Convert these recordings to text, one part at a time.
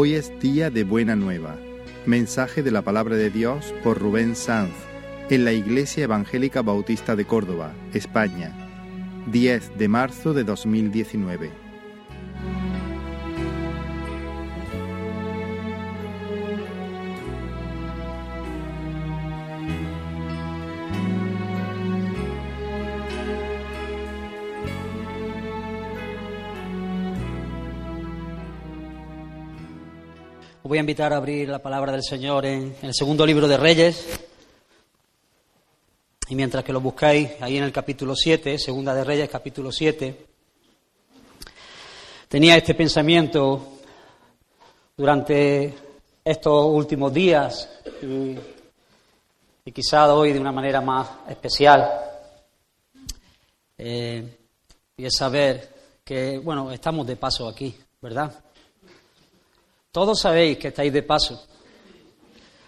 Hoy es día de buena nueva. Mensaje de la palabra de Dios por Rubén Sanz en la Iglesia Evangélica Bautista de Córdoba, España, 10 de marzo de 2019. Voy invitar a abrir la palabra del Señor en, el segundo libro de Reyes. Y mientras que lo buscáis ahí en el capítulo 7, segunda de Reyes, capítulo 7, tenía este pensamiento durante estos últimos días y, y quizá hoy de una manera más especial. Eh, y es saber que, bueno, estamos de paso aquí, ¿verdad? Todos sabéis que estáis de paso.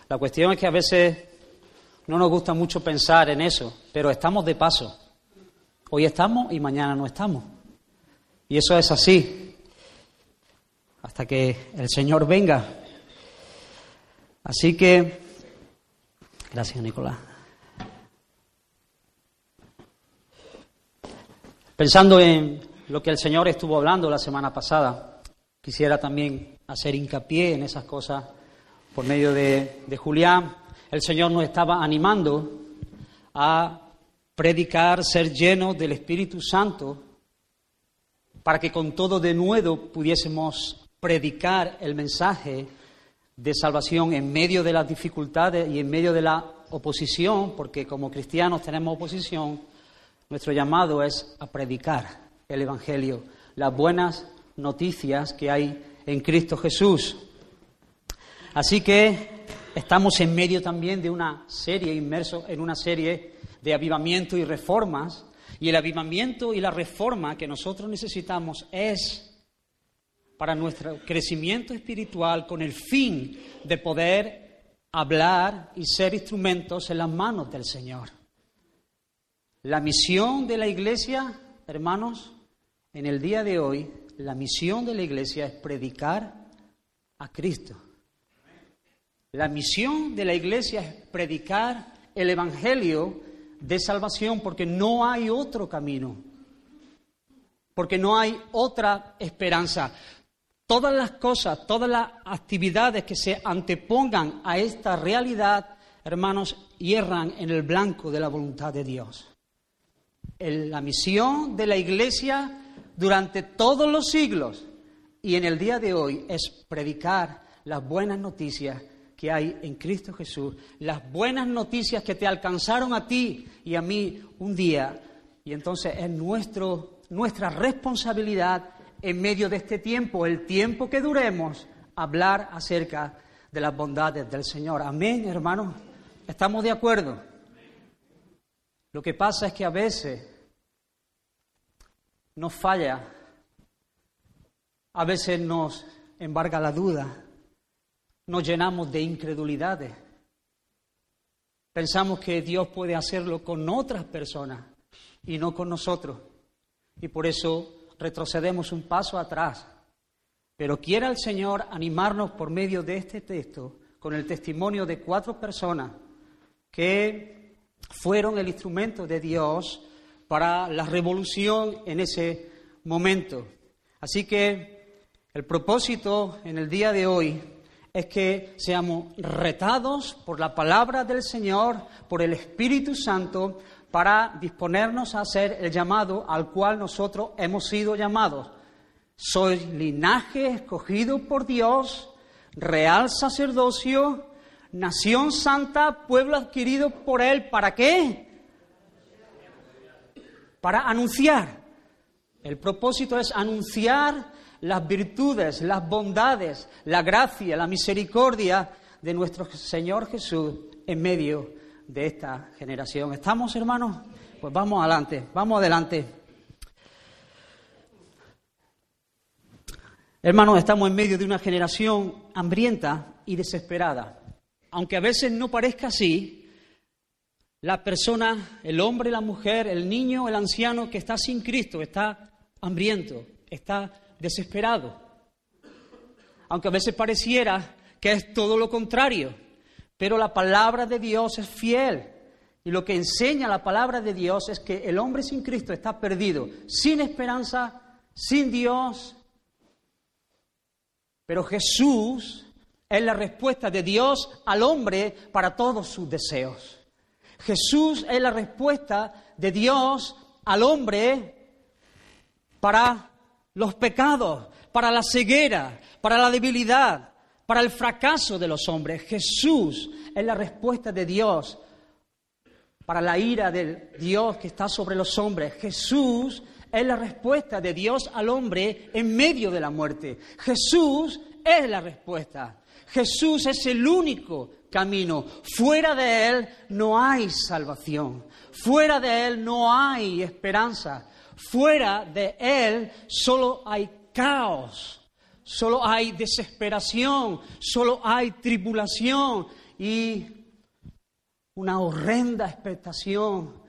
La cuestión es que a veces no nos gusta mucho pensar en eso, pero estamos de paso. Hoy estamos y mañana no estamos. Y eso es así, hasta que el Señor venga. Así que, gracias Nicolás. Pensando en lo que el Señor estuvo hablando la semana pasada, quisiera también hacer hincapié en esas cosas por medio de, Julián. El Señor nos estaba animando a predicar, ser llenos del Espíritu Santo, para que con todo de nuevo pudiésemos predicar el mensaje de salvación en medio de las dificultades y en medio de la oposición, porque como cristianos tenemos oposición, nuestro llamado es a predicar el Evangelio, las buenas noticias que hay en Cristo Jesús. Así que estamos en medio también de una serie, inmerso en una serie de avivamiento y reformas. Y el avivamiento y la reforma que nosotros necesitamos es para nuestro crecimiento espiritual con el fin de poder hablar y ser instrumentos en las manos del Señor. La misión de la Iglesia, hermanos, en el día de hoy la misión de la iglesia es predicar a Cristo. La misión de la iglesia es predicar el Evangelio de salvación porque no hay otro camino, porque no hay otra esperanza. Todas las cosas, todas las actividades que se antepongan a esta realidad, hermanos, hierran en el blanco de la voluntad de Dios. la misión de la iglesia durante todos los siglos y en el día de hoy es predicar las buenas noticias que hay en Cristo Jesús, las buenas noticias que te alcanzaron a ti y a mí un día. Y entonces es nuestro, nuestra responsabilidad en medio de este tiempo, el tiempo que duremos, hablar acerca de las bondades del Señor. Amén, hermanos. ¿Estamos de acuerdo? Lo que pasa es que a veces nos falla, a veces nos embarga la duda, nos llenamos de incredulidades. Pensamos que Dios puede hacerlo con otras personas y no con nosotros. Y por eso retrocedemos un paso atrás. Pero quiera el Señor animarnos por medio de este texto con el testimonio de cuatro personas que fueron el instrumento de Dios para la revolución en ese momento. Así que el propósito en el día de hoy es que seamos retados por la palabra del Señor, por el Espíritu Santo, para disponernos a hacer el llamado al cual nosotros hemos sido llamados. Soy linaje escogido por Dios, real sacerdocio, nación santa, pueblo adquirido por Él. ¿Para qué? Para anunciar. El propósito es anunciar las virtudes, las bondades, la gracia, la misericordia de nuestro Señor Jesús en medio de esta generación. ¿Estamos, hermanos? Pues vamos adelante, vamos adelante. Hermanos, estamos en medio de una generación hambrienta y desesperada. Aunque a veces no parezca así, la persona, el hombre, la mujer, el niño, el anciano que está sin Cristo, está hambriento, está desesperado. aunque a veces pareciera que es todo lo contrario. Pero la palabra de Dios es fiel. Y lo que enseña la palabra de Dios es que el hombre sin Cristo está perdido, sin esperanza, sin Dios. Pero Jesús es la respuesta de Dios al hombre para todos sus deseos. Jesús es la respuesta de Dios al hombre para los pecados, para la ceguera, para la debilidad, para el fracaso de los hombres. Jesús es la respuesta de Dios para la ira del Dios que está sobre los hombres. Jesús es la respuesta de Dios al hombre en medio de la muerte. Jesús es la respuesta. Jesús es el único camino. Fuera de Él no hay salvación. Fuera de Él no hay esperanza. Fuera de Él solo hay caos. Solo hay desesperación. Solo hay tribulación. Y una horrenda expectación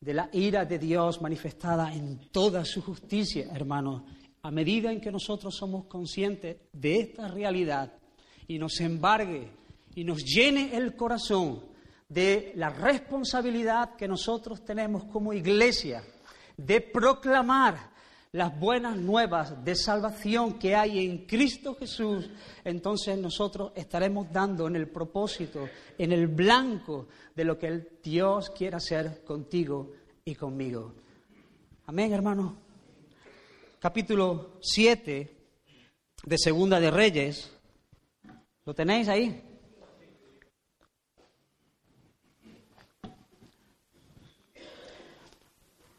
de la ira de Dios manifestada en toda su justicia, hermanos. A medida en que nosotros somos conscientes de esta realidad y nos embargue y nos llene el corazón de la responsabilidad que nosotros tenemos como iglesia de proclamar las buenas nuevas de salvación que hay en Cristo Jesús, entonces nosotros estaremos dando en el propósito, en el blanco de lo que Dios quiere hacer contigo y conmigo. Amén, hermano. Capítulo 7 de Segunda de Reyes. ¿Lo tenéis ahí?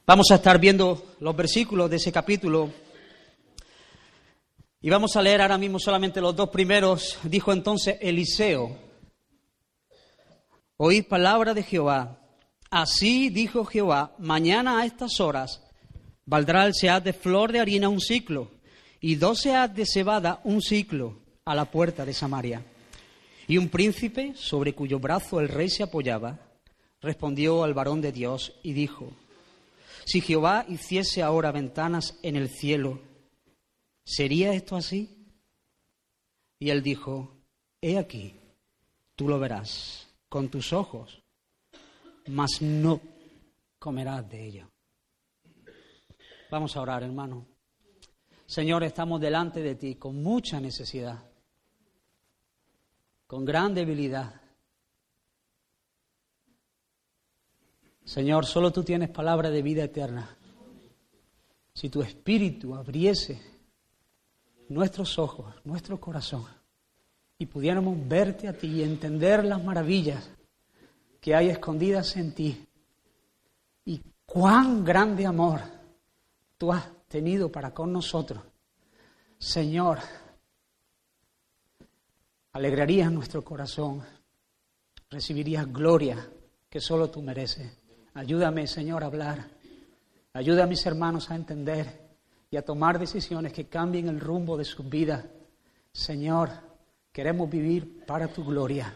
Vamos a estar viendo los versículos de ese capítulo y vamos a leer ahora mismo solamente los dos primeros. Dijo entonces Eliseo, oíd palabra de Jehová. Así dijo Jehová, mañana a estas horas valdrá el sead de flor de harina un ciclo y dos sead de cebada un ciclo a la puerta de Samaria. Y un príncipe, sobre cuyo brazo el rey se apoyaba, respondió al varón de Dios y dijo, si Jehová hiciese ahora ventanas en el cielo, ¿sería esto así? Y él dijo, he aquí, tú lo verás con tus ojos, mas no comerás de ello. Vamos a orar, hermano. Señor, estamos delante de ti con mucha necesidad, con gran debilidad. Señor, solo tú tienes palabra de vida eterna. Si tu espíritu abriese nuestros ojos, nuestro corazón, y pudiéramos verte a ti y entender las maravillas que hay escondidas en ti, y cuán grande amor tú has tenido para con nosotros, Señor, alegrarías nuestro corazón, recibirías gloria que solo tú mereces. Ayúdame, Señor, a hablar. Ayuda a mis hermanos a entender y a tomar decisiones que cambien el rumbo de su vida. Señor, queremos vivir para tu gloria.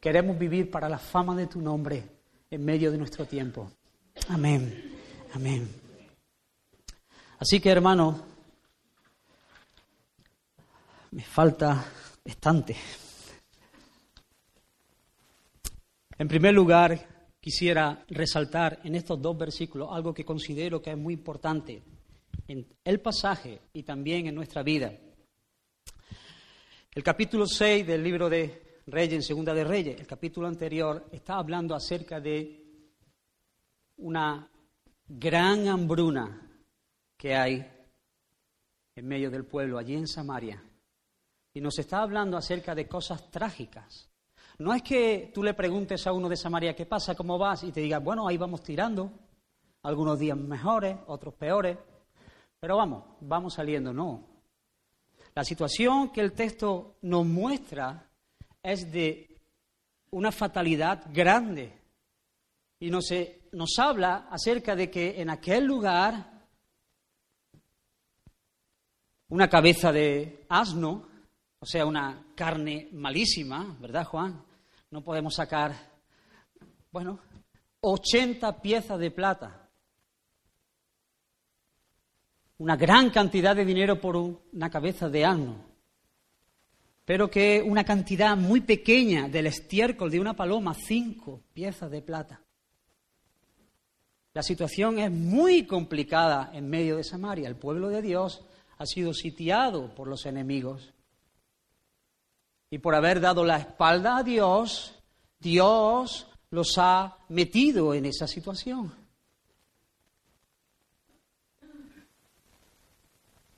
Queremos vivir para la fama de tu nombre en medio de nuestro tiempo. Amén. Amén. Así que, hermano, me falta bastante. En primer lugar, quisiera resaltar en estos dos versículos algo que considero que es muy importante en el pasaje y también en nuestra vida. El capítulo 6 del libro de Reyes, en Segunda de Reyes, el capítulo anterior, está hablando acerca de una gran hambruna que hay en medio del pueblo, allí en Samaria. Y nos está hablando acerca de cosas trágicas, no es que tú le preguntes a uno de Samaria qué pasa, cómo vas, y te diga, bueno, ahí vamos tirando, algunos días mejores, otros peores, pero vamos, vamos saliendo, no. La situación que el texto nos muestra es de una fatalidad grande. Y nos, nos habla acerca de que en aquel lugar una cabeza de asno, o sea, una carne malísima, ¿verdad, Juan? No podemos sacar, bueno, 80 piezas de plata. Una gran cantidad de dinero por una cabeza de asno. pero que una cantidad muy pequeña del estiércol de una paloma, cinco piezas de plata. La situación es muy complicada en medio de Samaria. El pueblo de Dios ha sido sitiado por los enemigos. Y por haber dado la espalda a Dios, Dios los ha metido en esa situación.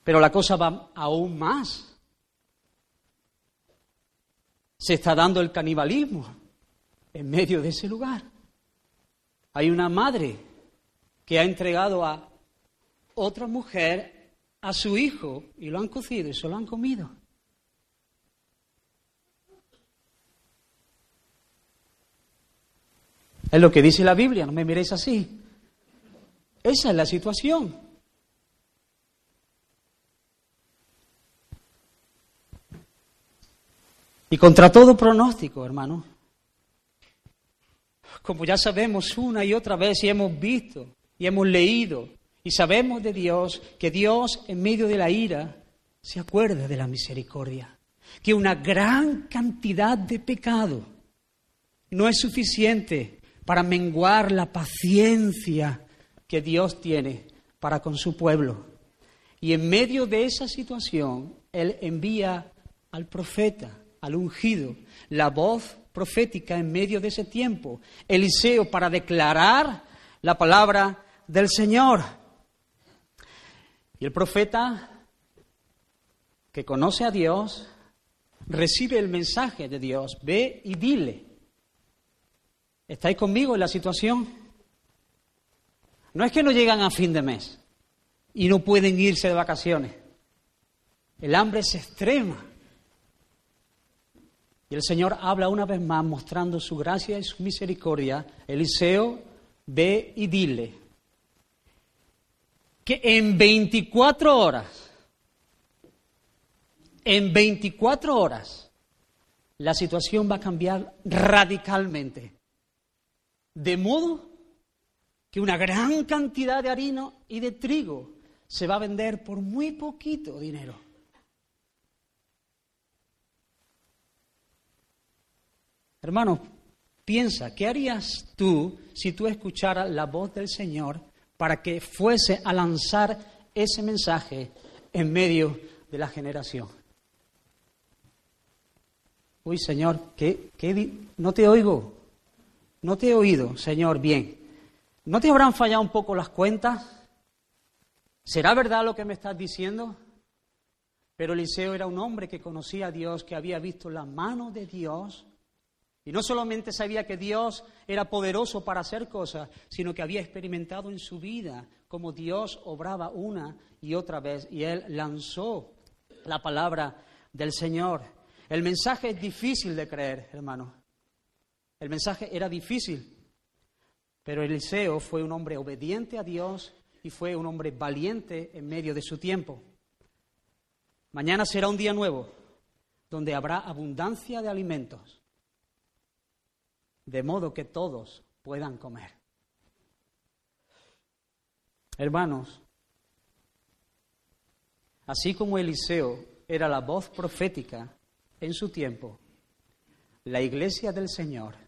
Pero la cosa va aún más. Se está dando el canibalismo en medio de ese lugar. Hay una madre que ha entregado a otra mujer a su hijo y lo han cocido y se lo han comido. Es lo que dice la Biblia, no me miréis así. Esa es la situación. Y contra todo pronóstico, hermano, como ya sabemos una y otra vez y hemos visto, y hemos leído y sabemos de Dios que Dios en medio de la ira se acuerda de la misericordia, que una gran cantidad de pecado no es suficiente para menguar la paciencia que Dios tiene para con su pueblo. Y en medio de esa situación, Él envía al profeta, al ungido, la voz profética en medio de ese tiempo, Eliseo, para declarar la palabra del Señor. Y el profeta que conoce a Dios recibe el mensaje de Dios. Ve y dile. ¿Estáis conmigo en la situación? No es que no llegan a fin de mes y no pueden irse de vacaciones. El hambre es extrema. Y el Señor habla una vez más mostrando su gracia y su misericordia. Eliseo, ve y dile que en 24 horas, en 24 horas, la situación va a cambiar radicalmente. De modo que una gran cantidad de harina y de trigo se va a vender por muy poquito dinero. Hermano, piensa, ¿qué harías tú si tú escucharas la voz del Señor para que fuese a lanzar ese mensaje en medio de la generación. Uy, Señor, ¿qué, no te oigo, no te he oído, Señor, bien. ¿No te habrán fallado un poco las cuentas? ¿Será verdad lo que me estás diciendo? Pero Eliseo era un hombre que conocía a Dios, que había visto la mano de Dios y no solamente sabía que Dios era poderoso para hacer cosas, sino que había experimentado en su vida cómo Dios obraba una y otra vez. Y él lanzó la palabra del Señor. El mensaje es difícil de creer, hermano. El mensaje era difícil. Pero Eliseo fue un hombre obediente a Dios y fue un hombre valiente en medio de su tiempo. Mañana será un día nuevo, donde habrá abundancia de alimentos de modo que todos puedan comer. Hermanos, así como Eliseo era la voz profética en su tiempo, la iglesia del Señor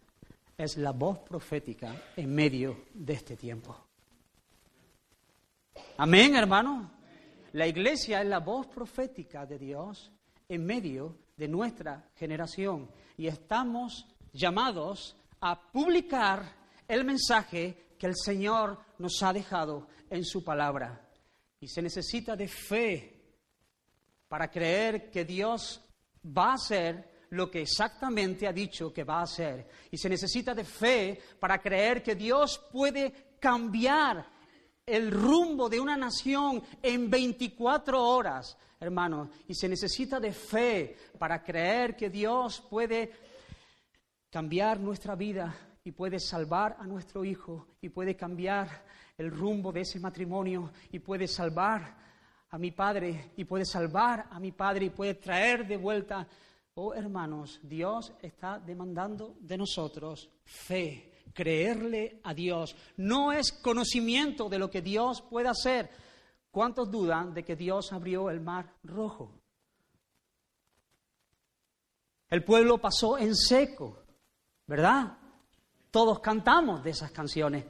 es la voz profética en medio de este tiempo. Amén, hermano. La iglesia es la voz profética de Dios en medio de nuestra generación y estamos llamados a publicar el mensaje que el Señor nos ha dejado en su palabra. Y se necesita de fe para creer que Dios va a hacer lo que exactamente ha dicho que va a hacer. Y se necesita de fe para creer que Dios puede cambiar el rumbo de una nación en 24 horas, hermanos. Y se necesita de fe para creer que Dios puede cambiar nuestra vida y puede salvar a nuestro hijo y puede cambiar el rumbo de ese matrimonio y puede salvar a mi padre y puede salvar a mi padre y puede traer de vuelta. Oh hermanos, Dios está demandando de nosotros fe, creerle a Dios. No es conocimiento de lo que Dios puede hacer. ¿Cuántos dudan de que Dios abrió el mar rojo? El pueblo pasó en seco, ¿verdad? Todos cantamos de esas canciones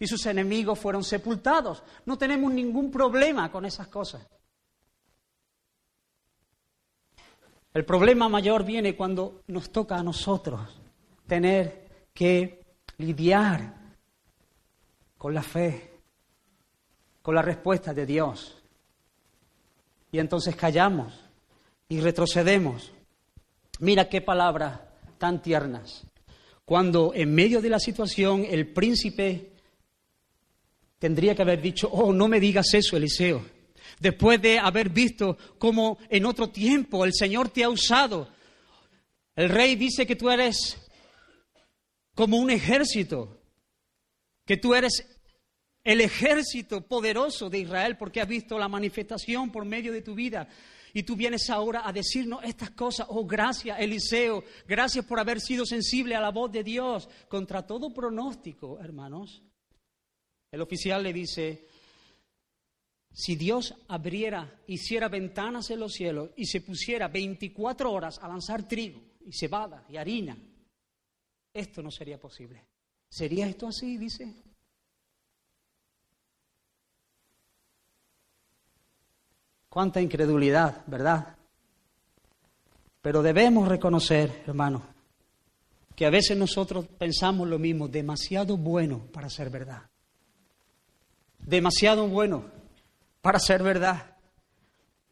y sus enemigos fueron sepultados. No tenemos ningún problema con esas cosas. El problema mayor viene cuando nos toca a nosotros tener que lidiar con la fe, con la respuesta de Dios. Y entonces callamos y retrocedemos. Mira qué palabras tan tiernas. Cuando en medio de la situación el príncipe tendría que haber dicho, oh, no me digas eso, Eliseo. Después de haber visto cómo en otro tiempo el Señor te ha usado, el rey dice que tú eres como un ejército, que tú eres el ejército poderoso de Israel porque has visto la manifestación por medio de tu vida. Y tú vienes ahora a decirnos estas cosas. Oh, gracias, Eliseo. Gracias por haber sido sensible a la voz de Dios. Contra todo pronóstico, hermanos. El oficial le dice, si Dios abriera, hiciera ventanas en los cielos y se pusiera 24 horas a lanzar trigo y cebada y harina, esto no sería posible. ¿Sería esto así? Dice. Cuánta incredulidad, ¿verdad? Pero debemos reconocer, hermano, que a veces nosotros pensamos lo mismo, demasiado bueno para ser verdad. Demasiado bueno para ser verdad.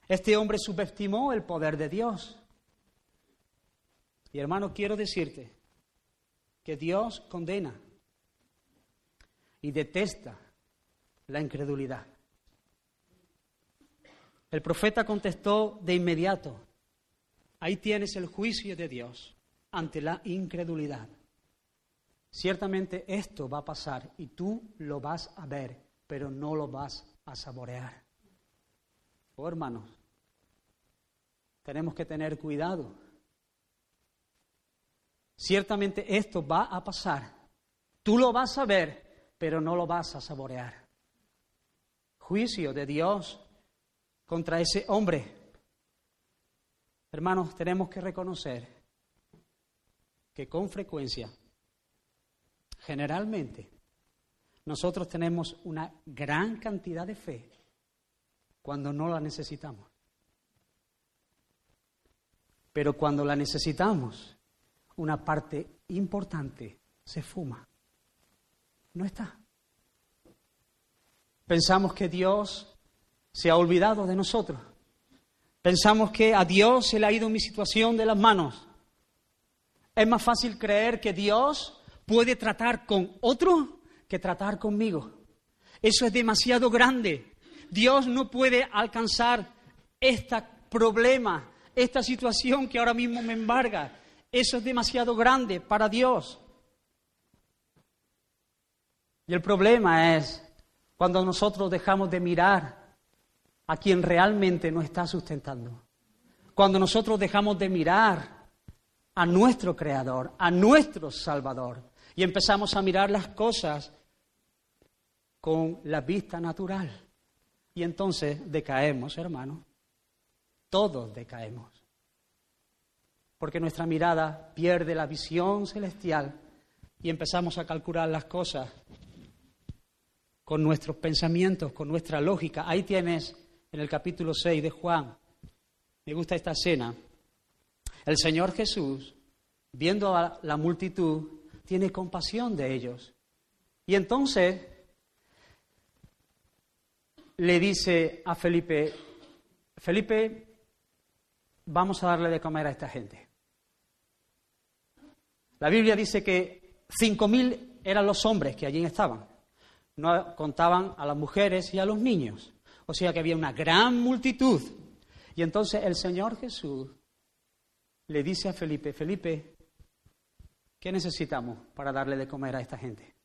Este hombre subestimó el poder de Dios. Y hermano, quiero decirte que Dios condena y detesta la incredulidad. El profeta contestó de inmediato, ahí tienes el juicio de Dios ante la incredulidad. Ciertamente esto va a pasar y tú lo vas a ver, pero no lo vas a saborear. Oh hermanos, tenemos que tener cuidado. Ciertamente esto va a pasar. Tú lo vas a ver, pero no lo vas a saborear. Juicio de Dios contra ese hombre. Hermanos, tenemos que reconocer que con frecuencia, generalmente, nosotros tenemos una gran cantidad de fe cuando no la necesitamos. Pero cuando la necesitamos, una parte importante se fuma. No está. Pensamos que Dios se ha olvidado de nosotros. Pensamos que a Dios se le ha ido mi situación de las manos. Es más fácil creer que Dios puede tratar con otro que tratar conmigo. Eso es demasiado grande. Dios no puede alcanzar este problema, esta situación que ahora mismo me embarga. Eso es demasiado grande para Dios. Y el problema es cuando nosotros dejamos de mirar a quien realmente nos está sustentando. Cuando nosotros dejamos de mirar a nuestro Creador, a nuestro Salvador, y empezamos a mirar las cosas con la vista natural. Y entonces decaemos, hermano. Todos decaemos. Porque nuestra mirada pierde la visión celestial y empezamos a calcular las cosas con nuestros pensamientos, con nuestra lógica. Ahí tienes en el capítulo 6 de Juan. Me gusta esta escena. El Señor Jesús, viendo a la multitud, tiene compasión de ellos. Y entonces le dice a Felipe, Felipe, vamos a darle de comer a esta gente. La Biblia dice que cinco mil eran los hombres que allí estaban. No contaban a las mujeres y a los niños. O sea que había una gran multitud. Y entonces el Señor Jesús le dice a Felipe, Felipe, ¿qué necesitamos para darle de comer a esta gente?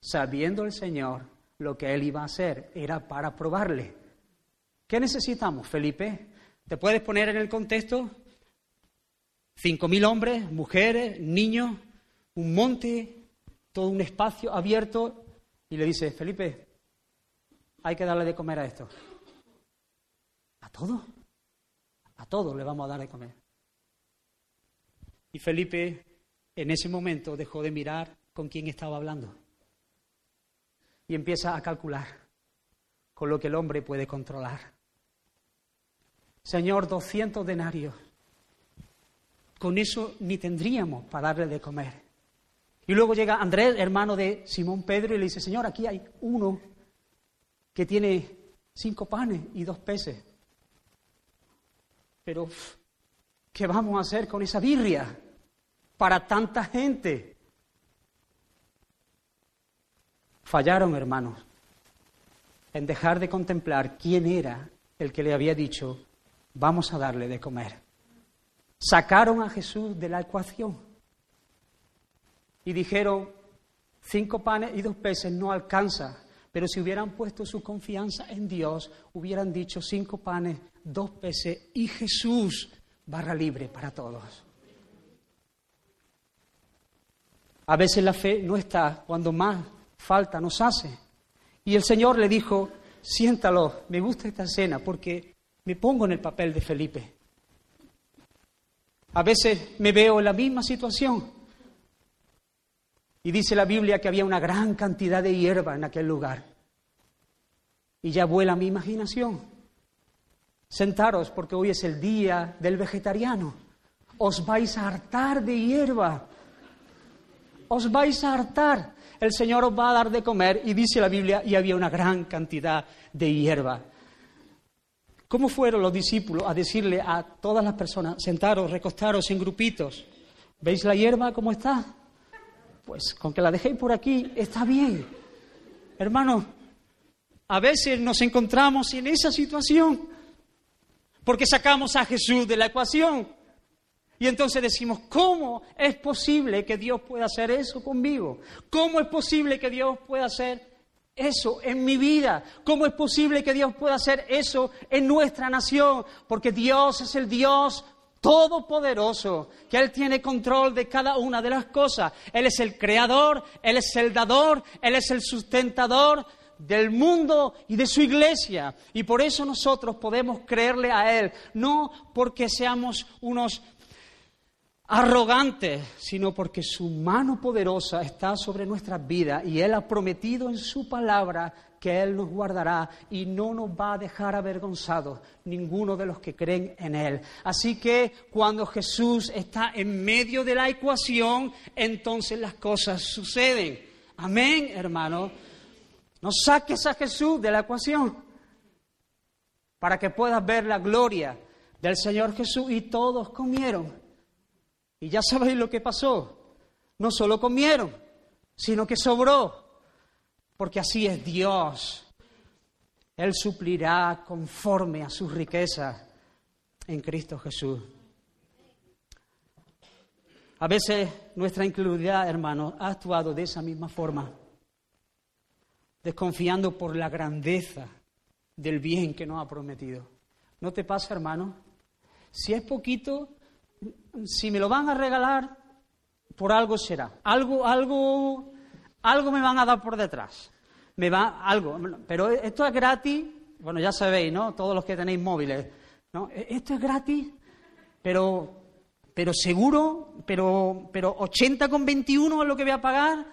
Sabiendo el Señor lo que él iba a hacer, era para probarle. ¿Qué necesitamos, Felipe? ¿Te puedes poner en el contexto? Cinco mil hombres, mujeres, niños, un monte, todo un espacio abierto. Y le dice, Felipe, hay que darle de comer a esto? ¿A todo? A todos le vamos a dar de comer. Y Felipe en ese momento dejó de mirar con quién estaba hablando y empieza a calcular con lo que el hombre puede controlar. Señor, 200 denarios. Con eso ni tendríamos para darle de comer. Y luego llega Andrés, hermano de Simón Pedro, y le dice, Señor, aquí hay uno que tiene cinco panes y dos peces. Pero, ¿qué vamos a hacer con esa birria? para tanta gente. Fallaron, hermanos, en dejar de contemplar quién era el que le había dicho, vamos a darle de comer. Sacaron a Jesús de la ecuación y dijeron, cinco panes y dos peces no alcanza, pero si hubieran puesto su confianza en Dios, hubieran dicho cinco panes, dos peces y Jesús, barra libre para todos. A veces la fe no está cuando más falta nos hace. Y el Señor le dijo, siéntalo, me gusta esta escena porque me pongo en el papel de Felipe. A veces me veo en la misma situación. Y dice la Biblia que había una gran cantidad de hierba en aquel lugar. Y ya vuela mi imaginación. Sentaros porque hoy es el día del vegetariano. Os vais a hartar de hierba os vais a hartar, el Señor os va a dar de comer y dice la Biblia, y había una gran cantidad de hierba. ¿Cómo fueron los discípulos a decirle a todas las personas, sentaros, recostaros en grupitos? ¿Veis la hierba cómo está? Pues con que la dejéis por aquí está bien. Hermanos, a veces nos encontramos en esa situación porque sacamos a Jesús de la ecuación. Y entonces decimos, ¿cómo es posible que Dios pueda hacer eso conmigo? ¿Cómo es posible que Dios pueda hacer eso en mi vida? ¿Cómo es posible que Dios pueda hacer eso en nuestra nación? Porque Dios es el Dios todopoderoso, que Él tiene control de cada una de las cosas. Él es el creador, Él es el dador, Él es el sustentador del mundo y de su iglesia. Y por eso nosotros podemos creerle a Él, no porque seamos unos arrogante, sino porque su mano poderosa está sobre nuestras vidas y Él ha prometido en su palabra que Él nos guardará y no nos va a dejar avergonzados ninguno de los que creen en Él. Así que cuando Jesús está en medio de la ecuación, entonces las cosas suceden. Amén, hermano. No saques a Jesús de la ecuación para que puedas ver la gloria del Señor Jesús y todos comieron y ya sabéis lo que pasó. No solo comieron, sino que sobró. Porque así es Dios. Él suplirá conforme a sus riquezas en Cristo Jesús. A veces nuestra incredulidad, hermanos, ha actuado de esa misma forma, desconfiando por la grandeza del bien que nos ha prometido. ¿No te pasa, hermano? Si es poquito, si me lo van a regalar, por algo será. Algo, algo, algo me van a dar por detrás. Me va algo. Pero esto es gratis. Bueno, ya sabéis, ¿no? Todos los que tenéis móviles. ¿no? E, esto es gratis, pero, pero seguro, pero, pero 80 con 21 es lo que voy a pagar.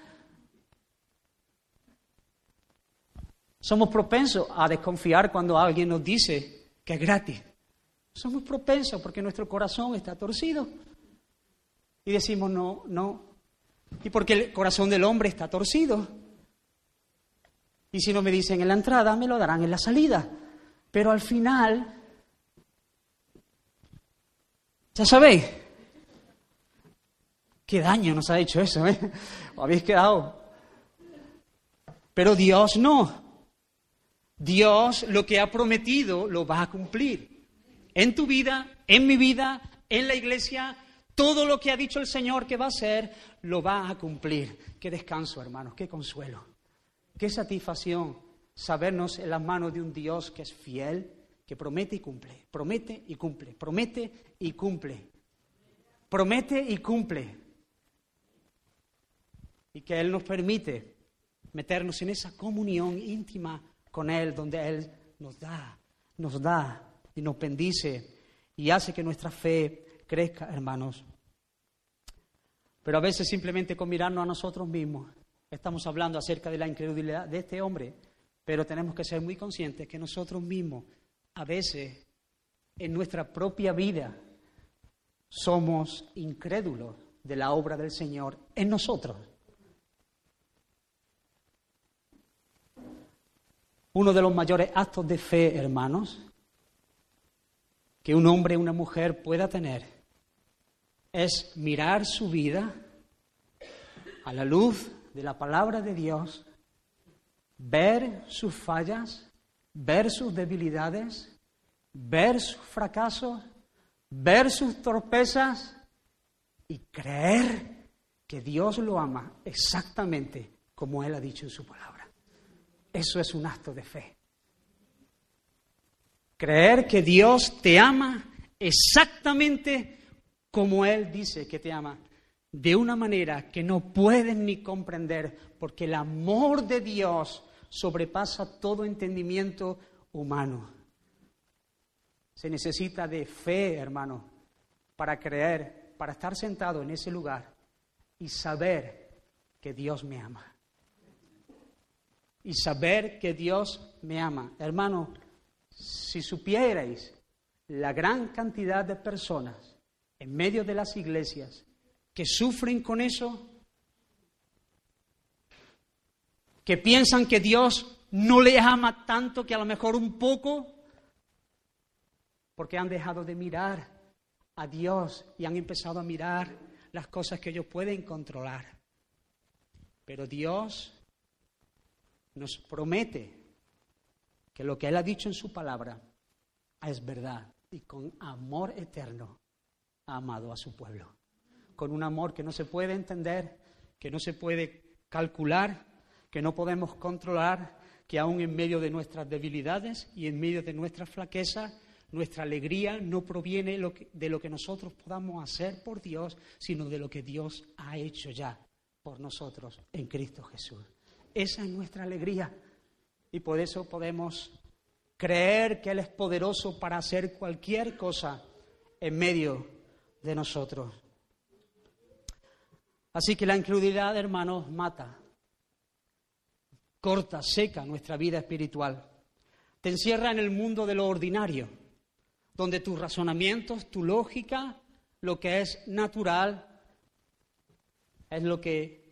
Somos propensos a desconfiar cuando alguien nos dice que es gratis. Somos propensos porque nuestro corazón está torcido. Y decimos, no, no. Y porque el corazón del hombre está torcido. Y si no me dicen en la entrada, me lo darán en la salida. Pero al final, ya sabéis, qué daño nos ha hecho eso, ¿eh? ¿O habéis quedado? Pero Dios no. Dios lo que ha prometido lo va a cumplir en tu vida, en mi vida, en la iglesia, todo lo que ha dicho el Señor que va a hacer, lo va a cumplir. Qué descanso, hermanos, qué consuelo, qué satisfacción sabernos en las manos de un Dios que es fiel, que promete y cumple, promete y cumple, promete y cumple, promete y cumple. Y que Él nos permite meternos en esa comunión íntima con Él, donde Él nos da, nos da y nos bendice y hace que nuestra fe crezca, hermanos. Pero a veces simplemente con mirarnos a nosotros mismos estamos hablando acerca de la incredulidad de este hombre, pero tenemos que ser muy conscientes que nosotros mismos a veces en nuestra propia vida somos incrédulos de la obra del Señor en nosotros. Uno de los mayores actos de fe, hermanos, que un hombre y una mujer pueda tener es mirar su vida a la luz de la palabra de Dios, ver sus fallas, ver sus debilidades, ver sus fracasos, ver sus torpezas y creer que Dios lo ama exactamente como Él ha dicho en su palabra. Eso es un acto de fe. Creer que Dios te ama exactamente como Él dice que te ama, de una manera que no puedes ni comprender, porque el amor de Dios sobrepasa todo entendimiento humano. Se necesita de fe, hermano, para creer, para estar sentado en ese lugar y saber que Dios me ama y saber que Dios me ama. Hermano, si supierais la gran cantidad de personas en medio de las iglesias que sufren con eso, que piensan que Dios no les ama tanto que a lo mejor un poco, porque han dejado de mirar a Dios y han empezado a mirar las cosas que ellos pueden controlar. Pero Dios nos promete que lo que Él ha dicho en su palabra es verdad y con amor eterno ha amado a su pueblo. Con un amor que no se puede entender, que no se puede calcular, que no podemos controlar, que aún en medio de nuestras debilidades y en medio de nuestras flaquezas, nuestra alegría no proviene de lo que nosotros podamos hacer por Dios, sino de lo que Dios ha hecho ya por nosotros en Cristo Jesús. Esa es nuestra alegría. Y por eso podemos creer que Él es poderoso para hacer cualquier cosa en medio de nosotros. Así que la incredulidad, hermanos, mata, corta, seca nuestra vida espiritual. Te encierra en el mundo de lo ordinario, donde tus razonamientos, tu lógica, lo que es natural, es lo que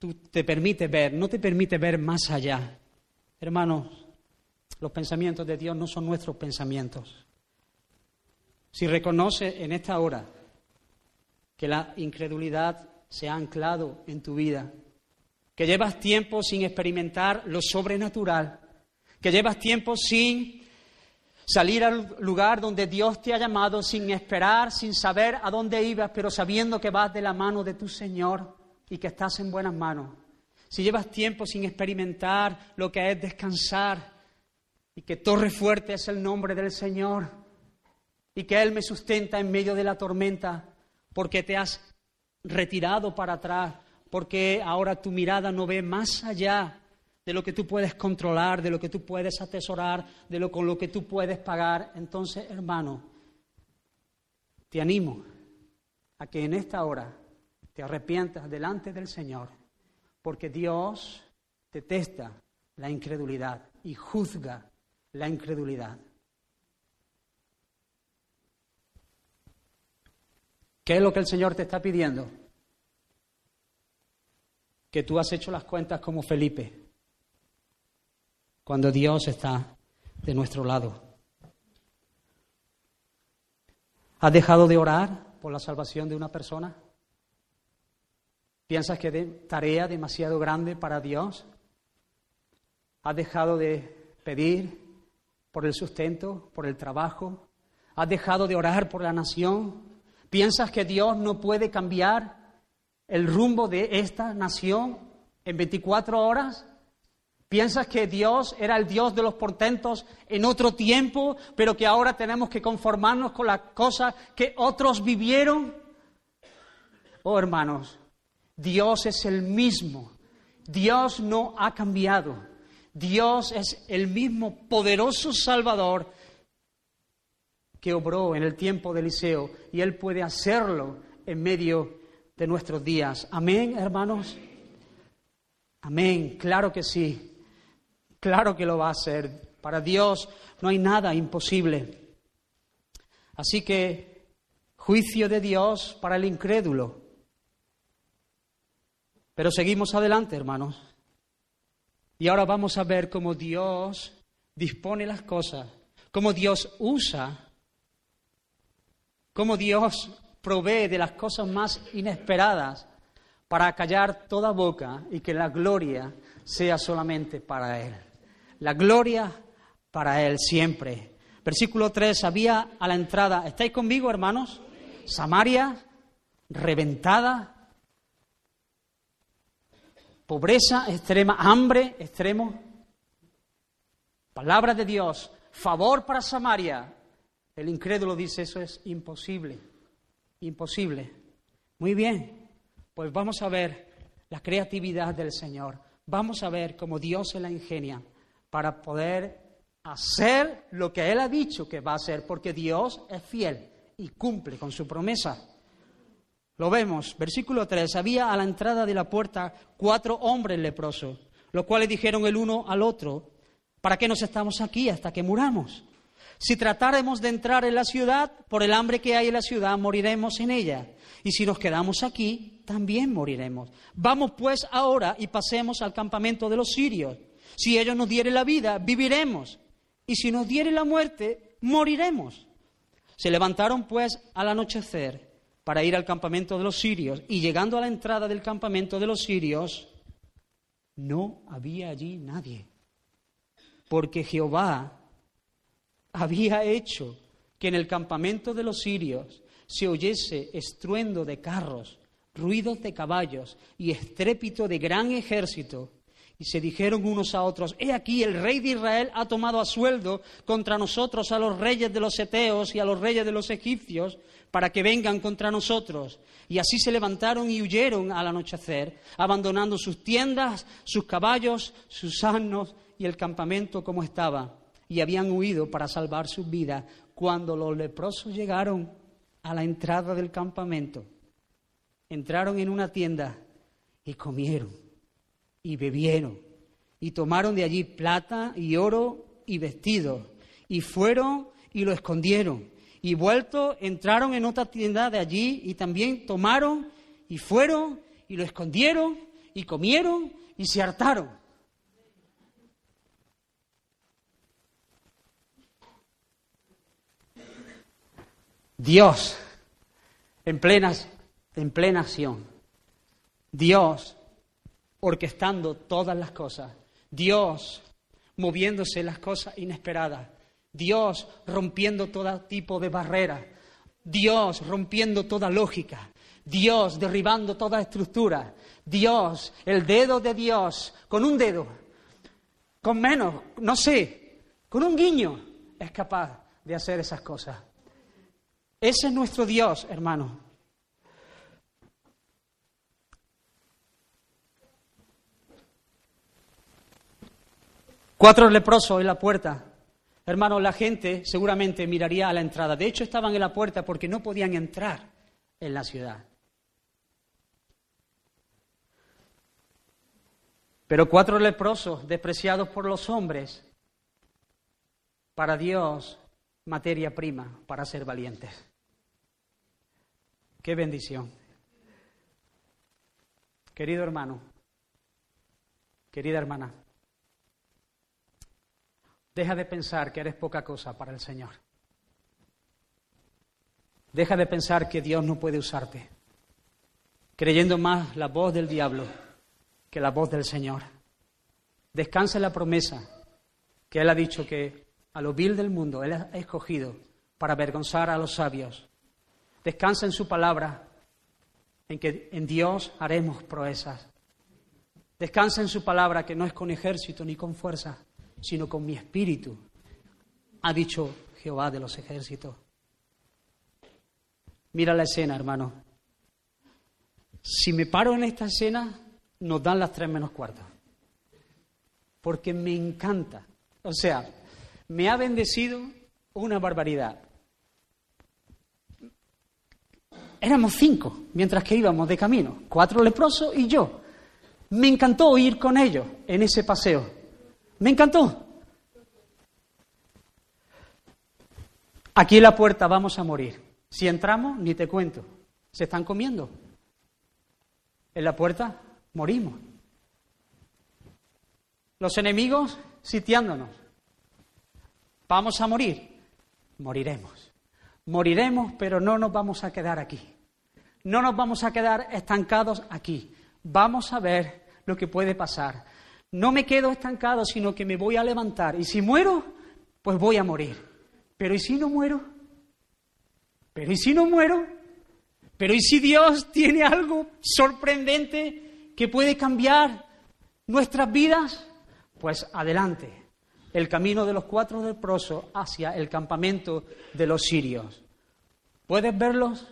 tú te permite ver, no te permite ver más allá. Hermanos, los pensamientos de Dios no son nuestros pensamientos. Si reconoce en esta hora que la incredulidad se ha anclado en tu vida, que llevas tiempo sin experimentar lo sobrenatural, que llevas tiempo sin salir al lugar donde Dios te ha llamado, sin esperar, sin saber a dónde ibas, pero sabiendo que vas de la mano de tu Señor, y que estás en buenas manos, si llevas tiempo sin experimentar lo que es descansar y que torre fuerte es el nombre del Señor y que Él me sustenta en medio de la tormenta porque te has retirado para atrás, porque ahora tu mirada no ve más allá de lo que tú puedes controlar, de lo que tú puedes atesorar, de lo con lo que tú puedes pagar. Entonces, hermano, te animo a que en esta hora te arrepientas delante del Señor, porque Dios detesta la incredulidad y juzga la incredulidad. ¿Qué es lo que el Señor te está pidiendo? Que tú has hecho las cuentas como Felipe, cuando Dios está de nuestro lado. ¿Has dejado de orar por la salvación de una persona? ¿Piensas que de tarea demasiado grande para Dios? ¿Has dejado de pedir por el sustento, por el trabajo? ¿Has dejado de orar por la nación? ¿Piensas que Dios no puede cambiar el rumbo de esta nación en 24 horas? ¿Piensas que Dios era el Dios de los portentos en otro tiempo, pero que ahora tenemos que conformarnos con las cosas que otros vivieron? Oh, hermanos, Dios es el mismo. Dios no ha cambiado. Dios es el mismo poderoso Salvador que obró en el tiempo de Eliseo y Él puede hacerlo en medio de nuestros días. Amén, hermanos. Amén, claro que sí. Claro que lo va a hacer. Para Dios no hay nada imposible. Así que juicio de Dios para el incrédulo. Pero seguimos adelante, hermanos. Y ahora vamos a ver cómo Dios dispone las cosas, cómo Dios usa, cómo Dios provee de las cosas más inesperadas para callar toda boca y que la gloria sea solamente para Él. La gloria para Él siempre. Versículo 3, había a la entrada, ¿estáis conmigo hermanos? Samaria reventada, pobreza extrema, hambre extremo. Palabra de Dios, favor para Samaria. El incrédulo dice, eso es imposible, imposible. Muy bien, pues vamos a ver la creatividad del Señor. Vamos a ver cómo Dios se la ingenia para poder hacer lo que Él ha dicho que va a hacer, porque Dios es fiel y cumple con su promesa. Lo vemos, versículo 3, había a la entrada de la puerta cuatro hombres leprosos, los cuales dijeron el uno al otro, ¿para qué nos estamos aquí hasta que muramos? Si tratáramos de entrar en la ciudad, por el hambre que hay en la ciudad, moriremos en ella. Y si nos quedamos aquí, también moriremos. Vamos pues ahora y pasemos al campamento de los sirios. Si ellos nos dieren la vida, viviremos. Y si nos dieren la muerte, moriremos. Se levantaron pues al anochecer para ir al campamento de los sirios y llegando a la entrada del campamento de los sirios, no había allí nadie, porque Jehová había hecho que en el campamento de los sirios se oyese estruendo de carros, ruidos de caballos y estrépito de gran ejército. Y se dijeron unos a otros, he aquí el rey de Israel ha tomado a sueldo contra nosotros a los reyes de los eteos y a los reyes de los egipcios, para que vengan contra nosotros. Y así se levantaron y huyeron al anochecer, abandonando sus tiendas, sus caballos, sus asnos y el campamento como estaba. Y habían huido para salvar sus vidas cuando los leprosos llegaron a la entrada del campamento. Entraron en una tienda y comieron y bebieron y tomaron de allí plata y oro y vestidos y fueron y lo escondieron y vuelto entraron en otra tienda de allí y también tomaron y fueron y lo escondieron y comieron y se hartaron. Dios en plena, en plena acción. Dios orquestando todas las cosas. Dios moviéndose las cosas inesperadas. Dios rompiendo todo tipo de barreras, Dios rompiendo toda lógica, Dios derribando toda estructura, Dios, el dedo de Dios, con un dedo, con menos, no sé, con un guiño, es capaz de hacer esas cosas. Ese es nuestro Dios, hermano. Cuatro leprosos en la puerta. Hermanos, la gente seguramente miraría a la entrada. De hecho, estaban en la puerta porque no podían entrar en la ciudad. Pero cuatro leprosos despreciados por los hombres, para Dios, materia prima para ser valientes. Qué bendición. Querido hermano, querida hermana, Deja de pensar que eres poca cosa para el Señor. Deja de pensar que Dios no puede usarte, creyendo más la voz del diablo que la voz del Señor. Descansa en la promesa que Él ha dicho que a lo vil del mundo Él ha escogido para avergonzar a los sabios. Descansa en su palabra, en que en Dios haremos proezas. Descansa en su palabra que no es con ejército ni con fuerza, sino con mi espíritu, ha dicho Jehová de los ejércitos. Mira la escena, hermano. Si me paro en esta escena, nos dan las tres menos cuartos. Porque me encanta. O sea, me ha bendecido una barbaridad. éramos cinco mientras que íbamos de camino, cuatro leprosos y yo. Me encantó ir con ellos en ese paseo. Me encantó. Aquí en la puerta vamos a morir. Si entramos, ni te cuento. Se están comiendo. En la puerta morimos. Los enemigos sitiándonos. Vamos a morir. Moriremos. Moriremos, pero no nos vamos a quedar aquí. No nos vamos a quedar estancados aquí. Vamos a ver lo que puede pasar. No me quedo estancado, sino que me voy a levantar. Y si muero, pues voy a morir. Pero ¿y si no muero? Pero ¿y si no muero? Pero ¿y si Dios tiene algo sorprendente que puede cambiar nuestras vidas? Pues adelante, el camino de los cuatro leprosos hacia el campamento de los sirios. ¿Puedes verlos?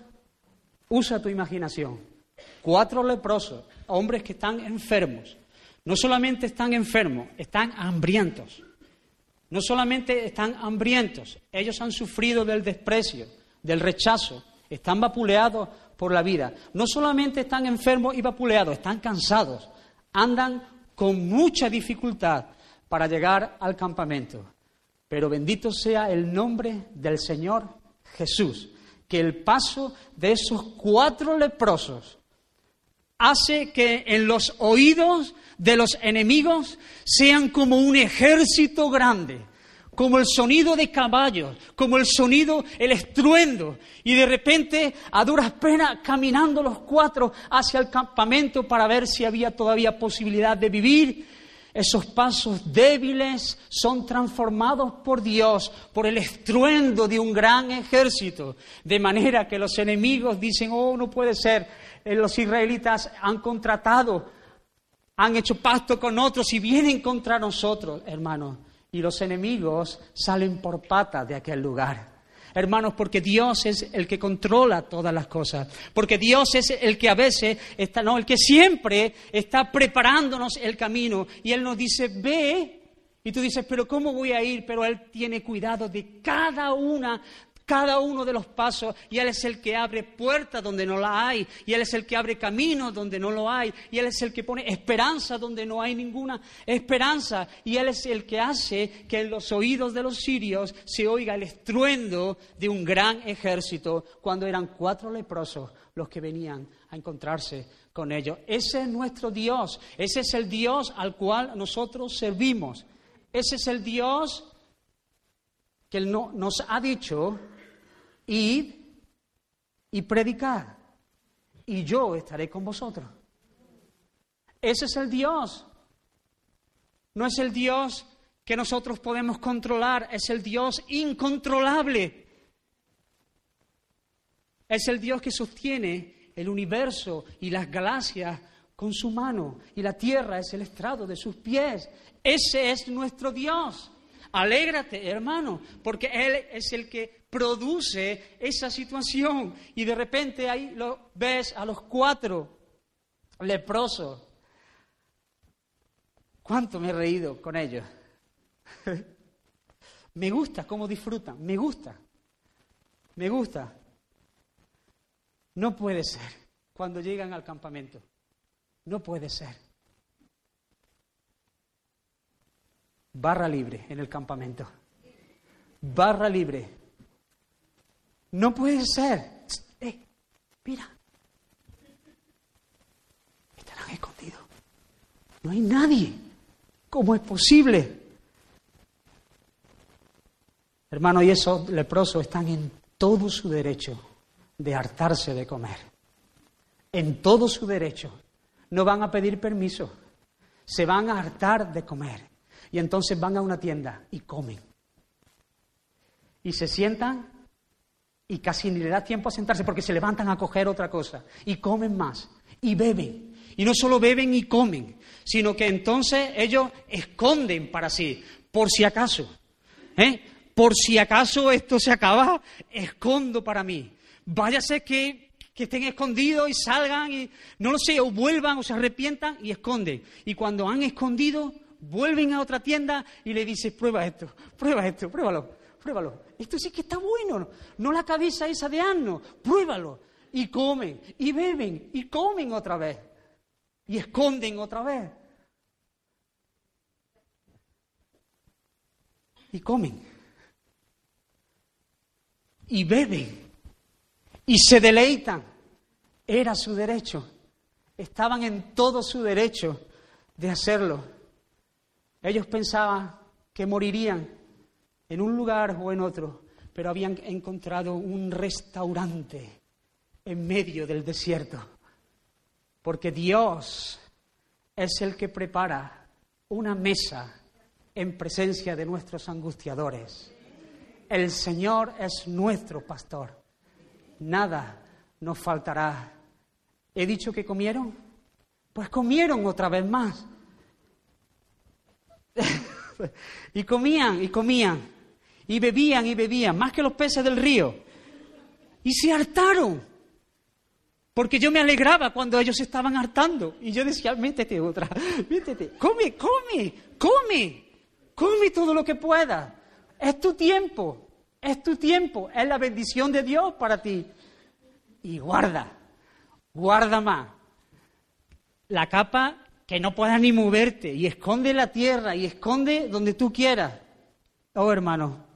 Usa tu imaginación. Cuatro leprosos, hombres que están enfermos. No solamente están enfermos, están hambrientos. No solamente están hambrientos, ellos han sufrido del desprecio, del rechazo, están vapuleados por la vida. No solamente están enfermos y vapuleados, están cansados, andan con mucha dificultad para llegar al campamento. Pero bendito sea el nombre del Señor Jesús, que el paso de esos cuatro leprosos hace que en los oídos de los enemigos sean como un ejército grande como el sonido de caballos, como el sonido, el estruendo, y de repente, a duras penas, caminando los cuatro hacia el campamento para ver si había todavía posibilidad de vivir, esos pasos débiles son transformados por Dios, por el estruendo de un gran ejército, de manera que los enemigos dicen, oh, no puede ser, los israelitas han contratado, han hecho pacto con otros y vienen contra nosotros, hermanos. Y los enemigos salen por patas de aquel lugar. Hermanos, porque Dios es el que controla todas las cosas, porque Dios es el que a veces está, no, el que siempre está preparándonos el camino. Y Él nos dice, ve, y tú dices, pero ¿cómo voy a ir? Pero Él tiene cuidado de cada una cada uno de los pasos y Él es el que abre puertas donde no la hay y Él es el que abre caminos donde no lo hay y Él es el que pone esperanza donde no hay ninguna esperanza y Él es el que hace que en los oídos de los sirios se oiga el estruendo de un gran ejército cuando eran cuatro leprosos los que venían a encontrarse con ellos. Ese es nuestro Dios, ese es el Dios al cual nosotros servimos, ese es el Dios que nos ha dicho id y predicad, y yo estaré con vosotros. Ese es el Dios. No es el Dios que nosotros podemos controlar, es el Dios incontrolable. Es el Dios que sostiene el universo y las galaxias con su mano, y la tierra es el estrado de sus pies. Ese es nuestro Dios. Alégrate, hermano, porque Él es el que produce esa situación. Y de repente ahí lo ves a los cuatro leprosos. ¿Cuánto me he reído con ellos? me gusta cómo disfrutan, me gusta, me gusta. No puede ser cuando llegan al campamento. No puede ser. Barra libre en el campamento. Barra libre. No puede ser. Eh, mira. Estarán escondidos. No hay nadie. ¿Cómo es posible? Hermano, y esos leprosos están en todo su derecho de hartarse de comer. En todo su derecho. No van a pedir permiso. Se van a hartar de comer. Y entonces van a una tienda y comen. Y se sientan y casi ni le da tiempo a sentarse porque se levantan a coger otra cosa. Y comen más. Y beben. Y no solo beben y comen, sino que entonces ellos esconden para sí, por si acaso. ¿eh? Por si acaso esto se acaba, escondo para mí. Váyase que, que estén escondidos y salgan y no lo sé, o vuelvan o se arrepientan y esconden. Y cuando han escondido, vuelven a otra tienda y le dices, prueba esto, prueba esto, pruébalo, pruébalo. Esto sí que está bueno, no la cabeza esa de Anno, pruébalo. y comen, y beben, y comen otra vez, y esconden otra vez. Y comen, y beben, y se deleitan. Era su derecho. Estaban en todo su derecho de hacerlo. Ellos pensaban que morirían en un lugar o en otro, pero habían encontrado un restaurante en medio del desierto, porque Dios es el que prepara una mesa en presencia de nuestros angustiadores. El Señor es nuestro pastor. Nada nos faltará. ¿He dicho que comieron? Pues comieron otra vez más. y comían y comían y bebían y bebían, más que los peces del río. Y se hartaron. Porque yo me alegraba cuando ellos estaban hartando. Y yo decía, métete otra, métete, come, come, come, come todo lo que puedas. Es tu tiempo, es tu tiempo, es la bendición de Dios para ti. Y guarda, guarda más. La capa que no puedas ni moverte y esconde la tierra y esconde donde tú quieras. Oh hermano,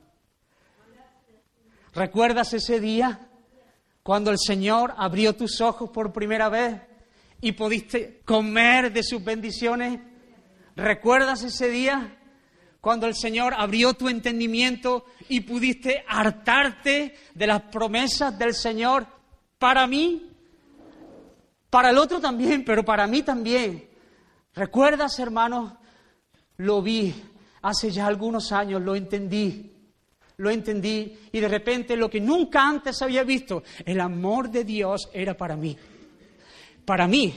¿Recuerdas ese día cuando el Señor abrió tus ojos por primera vez y pudiste comer de sus bendiciones? ¿Recuerdas ese día cuando el Señor abrió tu entendimiento y pudiste hartarte de las promesas del Señor para mí? Para el otro también, pero para mí también. ¿Recuerdas, hermanos? Lo vi hace ya algunos años, lo entendí lo entendí y de repente lo que nunca antes había visto, el amor de Dios era para mí. Para mí.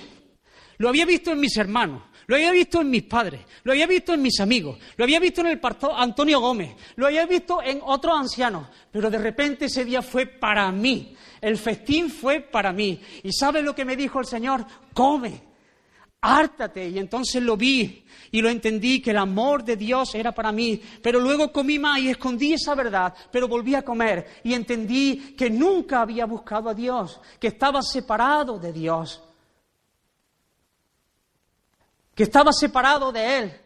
Lo había visto en mis hermanos, lo había visto en mis padres, lo había visto en mis amigos, lo había visto en el pastor Antonio Gómez, lo había visto en otros ancianos, pero de repente ese día fue para mí. El festín fue para mí. ¿Y sabe lo que me dijo el Señor? Come, hártate. Y entonces lo vi y lo entendí que el amor de Dios era para mí. Pero luego comí más y escondí esa verdad, pero volví a comer y entendí que nunca había buscado a Dios, que estaba separado de Dios, que estaba separado de Él,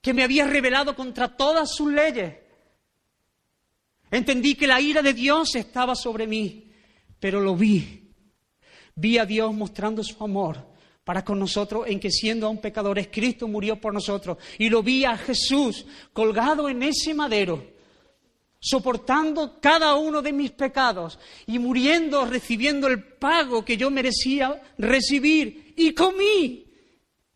que me había rebelado contra todas sus leyes. Entendí que la ira de Dios estaba sobre mí, pero lo vi. Vi a Dios mostrando su amor para con nosotros en que siendo aún pecadores, Cristo murió por nosotros. Y lo vi a Jesús colgado en ese madero, soportando cada uno de mis pecados y muriendo, recibiendo el pago que yo merecía recibir. Y comí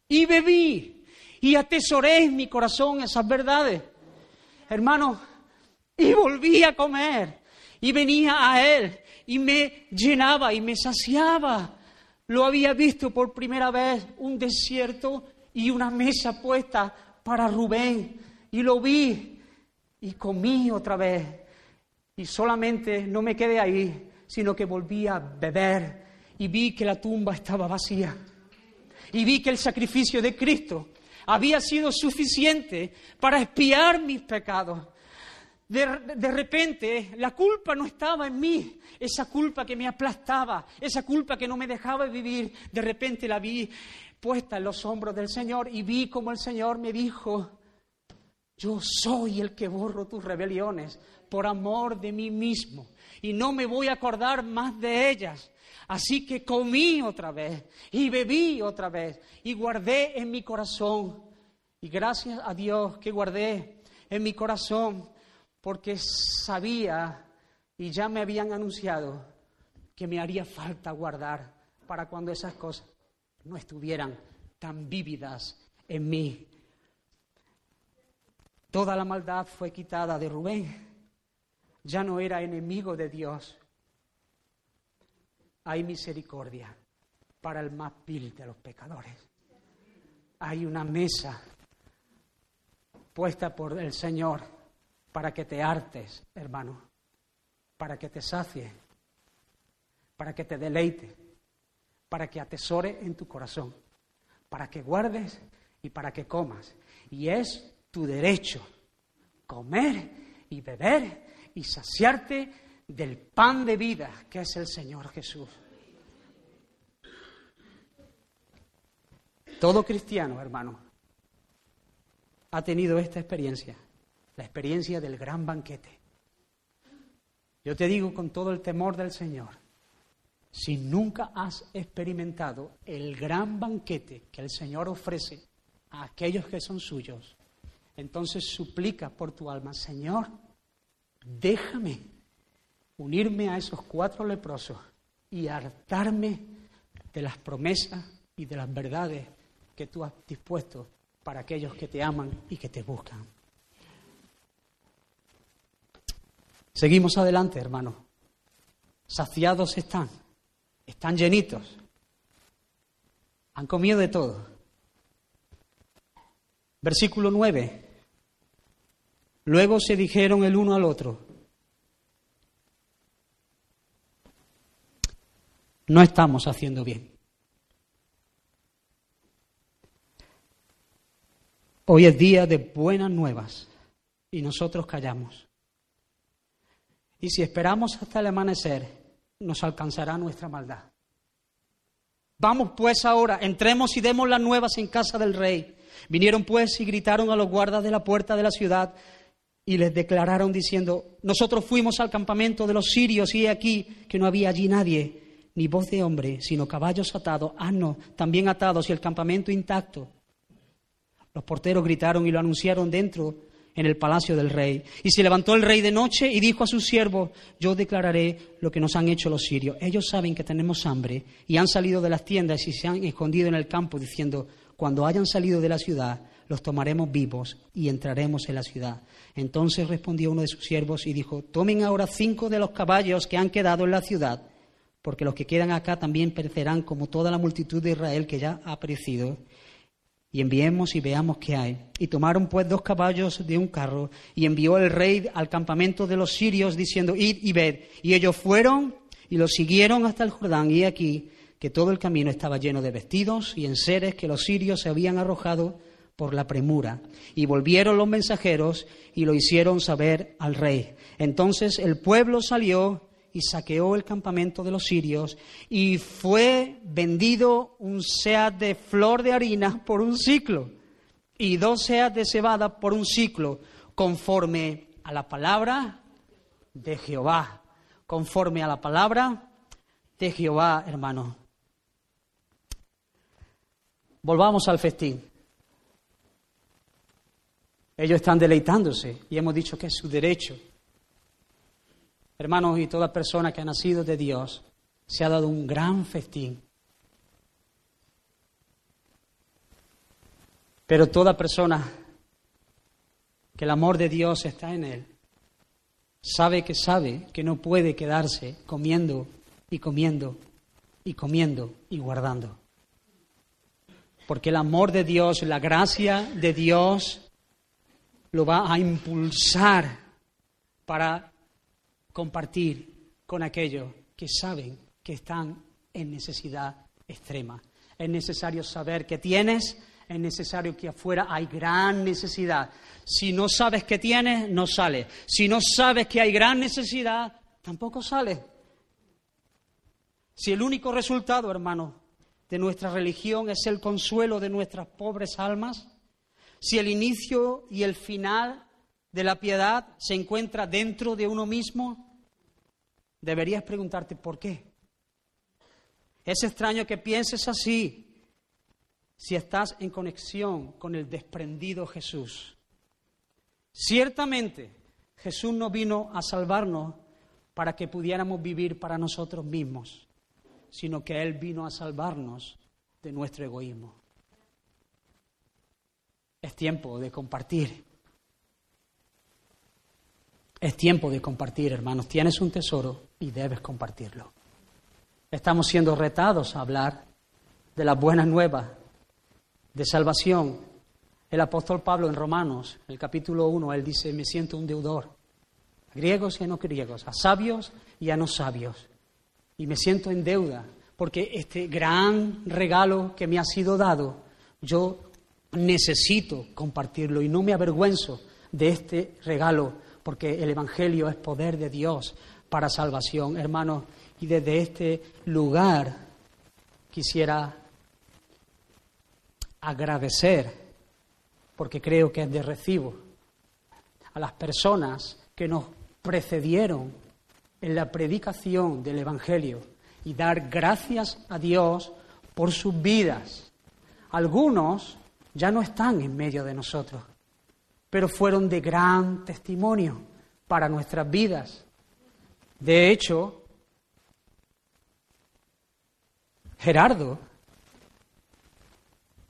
y bebí y atesoré en mi corazón esas verdades. Hermanos, y volví a comer y venía a Él y me llenaba y me saciaba lo había visto por primera vez un desierto y una mesa puesta para Rubén. Y lo vi y comí otra vez. Y solamente no me quedé ahí, sino que volví a beber y vi que la tumba estaba vacía. Y vi que el sacrificio de Cristo había sido suficiente para espiar mis pecados. De, repente la culpa no estaba en mí, esa culpa que me aplastaba, esa culpa que no me dejaba vivir, de repente la vi puesta en los hombros del Señor y vi como el Señor me dijo, yo soy el que borro tus rebeliones por amor de mí mismo y no me voy a acordar más de ellas. Así que comí otra vez y bebí otra vez y guardé en mi corazón. Y gracias a Dios que guardé en mi corazón porque sabía y ya me habían anunciado que me haría falta guardar para cuando esas cosas no estuvieran tan vívidas en mí. Toda la maldad fue quitada de Rubén. Ya no era enemigo de Dios. Hay misericordia para el más vil de los pecadores. Hay una mesa puesta por el Señor para que te hartes, hermano, para que te sacie, para que te deleite, para que atesore en tu corazón, para que guardes y para que comas. Y es tu derecho comer y beber y saciarte del pan de vida que es el Señor Jesús. Todo cristiano, hermano, ha tenido esta experiencia la experiencia del gran banquete. Yo te digo con todo el temor del Señor, si nunca has experimentado el gran banquete que el Señor ofrece a aquellos que son suyos, entonces suplica por tu alma, Señor, déjame unirme a esos cuatro leprosos y hartarme de las promesas y de las verdades que tú has dispuesto para aquellos que te aman y que te buscan. Seguimos adelante, hermanos. Saciados están, están llenitos, han comido de todo. Versículo 9. Luego se dijeron el uno al otro, no estamos haciendo bien. Hoy es día de buenas nuevas y nosotros callamos. Y si esperamos hasta el amanecer, nos alcanzará nuestra maldad. Vamos pues ahora, entremos y demos las nuevas en casa del rey. Vinieron pues y gritaron a los guardas de la puerta de la ciudad y les declararon diciendo, nosotros fuimos al campamento de los sirios y he aquí que no había allí nadie, ni voz de hombre, sino caballos atados, asnos también atados y el campamento intacto. Los porteros gritaron y lo anunciaron dentro en el palacio del rey. Y se levantó el rey de noche y dijo a sus siervos, yo declararé lo que nos han hecho los sirios. Ellos saben que tenemos hambre y han salido de las tiendas y se han escondido en el campo diciendo, cuando hayan salido de la ciudad, los tomaremos vivos y entraremos en la ciudad. Entonces respondió uno de sus siervos y dijo, tomen ahora cinco de los caballos que han quedado en la ciudad, porque los que quedan acá también perecerán como toda la multitud de Israel que ya ha perecido y enviemos y veamos qué hay. Y tomaron pues dos caballos de un carro y envió el rey al campamento de los sirios diciendo, id y ved. Y ellos fueron y los siguieron hasta el Jordán y aquí que todo el camino estaba lleno de vestidos y enseres que los sirios se habían arrojado por la premura. Y volvieron los mensajeros y lo hicieron saber al rey. Entonces el pueblo salió y saqueó el campamento de los sirios y fue vendido un seat de flor de harina por un ciclo y dos seas de cebada por un ciclo, conforme a la palabra de Jehová, conforme a la palabra de Jehová, hermano. Volvamos al festín. Ellos están deleitándose y hemos dicho que es su derecho. Hermanos, y toda persona que ha nacido de Dios se ha dado un gran festín. Pero toda persona que el amor de Dios está en él, sabe que sabe que no puede quedarse comiendo y comiendo y comiendo y guardando. Porque el amor de Dios, la gracia de Dios, lo va a impulsar para compartir con aquellos que saben que están en necesidad extrema. Es necesario saber que tienes, es necesario que afuera hay gran necesidad. Si no sabes que tienes, no sale. Si no sabes que hay gran necesidad, tampoco sale. Si el único resultado, hermano, de nuestra religión es el consuelo de nuestras pobres almas, si el inicio y el final de la piedad se encuentra dentro de uno mismo, deberías preguntarte por qué. Es extraño que pienses así si estás en conexión con el desprendido Jesús. Ciertamente, Jesús no vino a salvarnos para que pudiéramos vivir para nosotros mismos, sino que Él vino a salvarnos de nuestro egoísmo. Es tiempo de compartir es tiempo de compartir, hermanos. Tienes un tesoro y debes compartirlo. Estamos siendo retados a hablar de las buenas nuevas de salvación. El apóstol Pablo en Romanos, el capítulo 1, él dice, me siento un deudor, a griegos y a no griegos, a sabios y a no sabios. Y me siento en deuda, porque este gran regalo que me ha sido dado, yo necesito compartirlo y no me avergüenzo de este regalo porque el Evangelio es poder de Dios para salvación, hermanos. Y desde este lugar quisiera agradecer, porque creo que es de recibo, a las personas que nos precedieron en la predicación del Evangelio y dar gracias a Dios por sus vidas. Algunos ya no están en medio de nosotros, pero fueron de gran testimonio para nuestras vidas. De hecho, Gerardo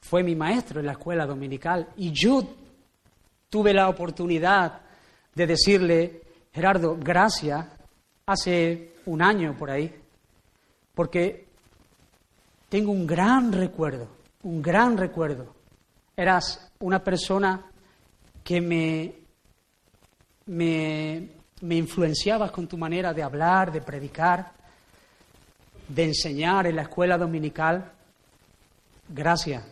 fue mi maestro en la escuela dominical y yo tuve la oportunidad de decirle, Gerardo, gracias, hace un año por ahí, porque tengo un gran recuerdo, un gran recuerdo. Eras una persona que me, me, me influenciabas con tu manera de hablar, de predicar, de enseñar en la escuela dominical. Gracias.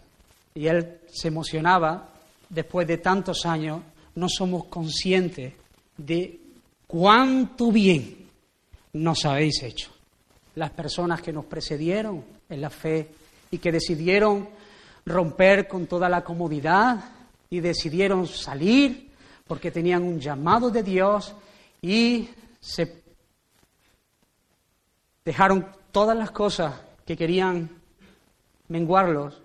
Y él se emocionaba después de tantos años. No somos conscientes de cuánto bien nos habéis hecho. Las personas que nos precedieron en la fe y que decidieron romper con toda la comodidad y decidieron salir porque tenían un llamado de Dios y se dejaron todas las cosas que querían menguarlos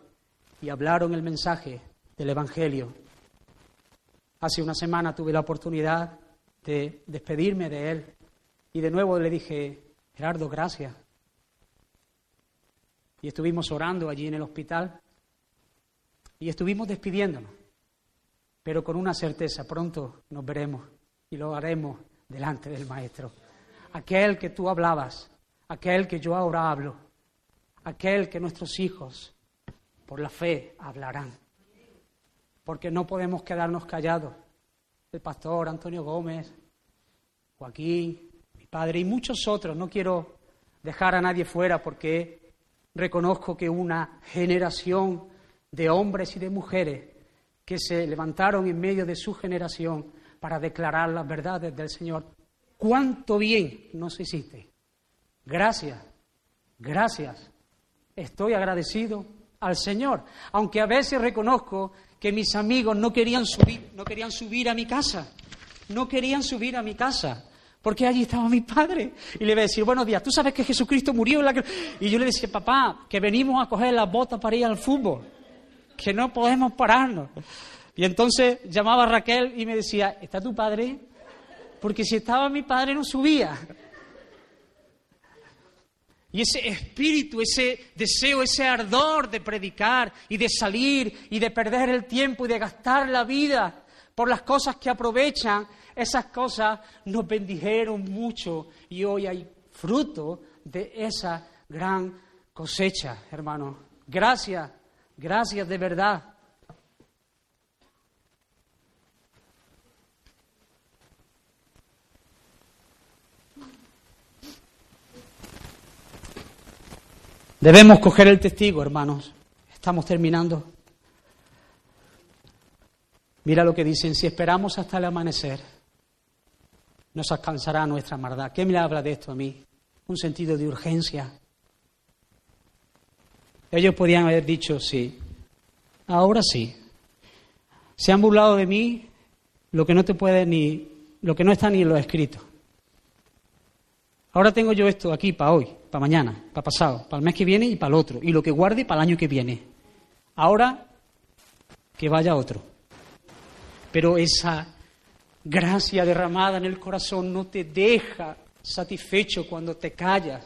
y hablaron el mensaje del Evangelio. Hace una semana tuve la oportunidad de despedirme de él y de nuevo le dije, Gerardo, gracias. Y estuvimos orando allí en el hospital y estuvimos despidiéndonos, pero con una certeza, pronto nos veremos y lo haremos delante del Maestro. Aquel que tú hablabas, aquel que yo ahora hablo, aquel que nuestros hijos por la fe hablarán. Porque no podemos quedarnos callados. El pastor Antonio Gómez, Joaquín, mi padre y muchos otros, no quiero dejar a nadie fuera porque reconozco que una generación de hombres y de mujeres que se levantaron en medio de su generación para declarar las verdades del Señor. ¿Cuánto bien nos hiciste? Gracias, gracias. Estoy agradecido al Señor, aunque a veces reconozco que mis amigos no querían subir, no querían subir a mi casa, no querían subir a mi casa, porque allí estaba mi padre. Y le iba a decir, buenos días, tú sabes que Jesucristo murió en la Y yo le decía, papá, que venimos a coger las botas para ir al fútbol, que no podemos pararnos. Y entonces llamaba a Raquel y me decía, ¿está tu padre? Porque si estaba mi padre no subía. Y ese espíritu, ese deseo, ese ardor de predicar y de salir y de perder el tiempo y de gastar la vida por las cosas que aprovechan, esas cosas nos bendijeron mucho y hoy hay fruto de esa gran cosecha, hermano. Gracias, gracias de verdad. Debemos coger el testigo, hermanos. Estamos terminando. Mira lo que dicen, si esperamos hasta el amanecer, nos alcanzará nuestra maldad. ¿Qué me habla de esto a mí? Un sentido de urgencia. Ellos podían haber dicho, sí, ahora sí. Se han burlado de mí lo que no te puede ni, lo que no está ni en lo escrito. Ahora tengo yo esto aquí para hoy, para mañana, para pasado, para el mes que viene y para el otro. Y lo que guarde para el año que viene. Ahora que vaya otro. Pero esa gracia derramada en el corazón no te deja satisfecho cuando te callas,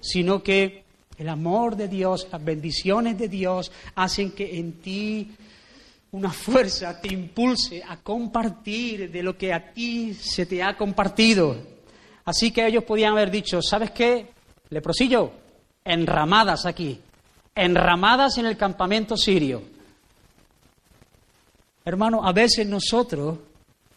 sino que el amor de Dios, las bendiciones de Dios hacen que en ti una fuerza te impulse a compartir de lo que a ti se te ha compartido. Así que ellos podían haber dicho, ¿sabes qué? Leprosillo, enramadas aquí, enramadas en el campamento sirio. Hermano, a veces nosotros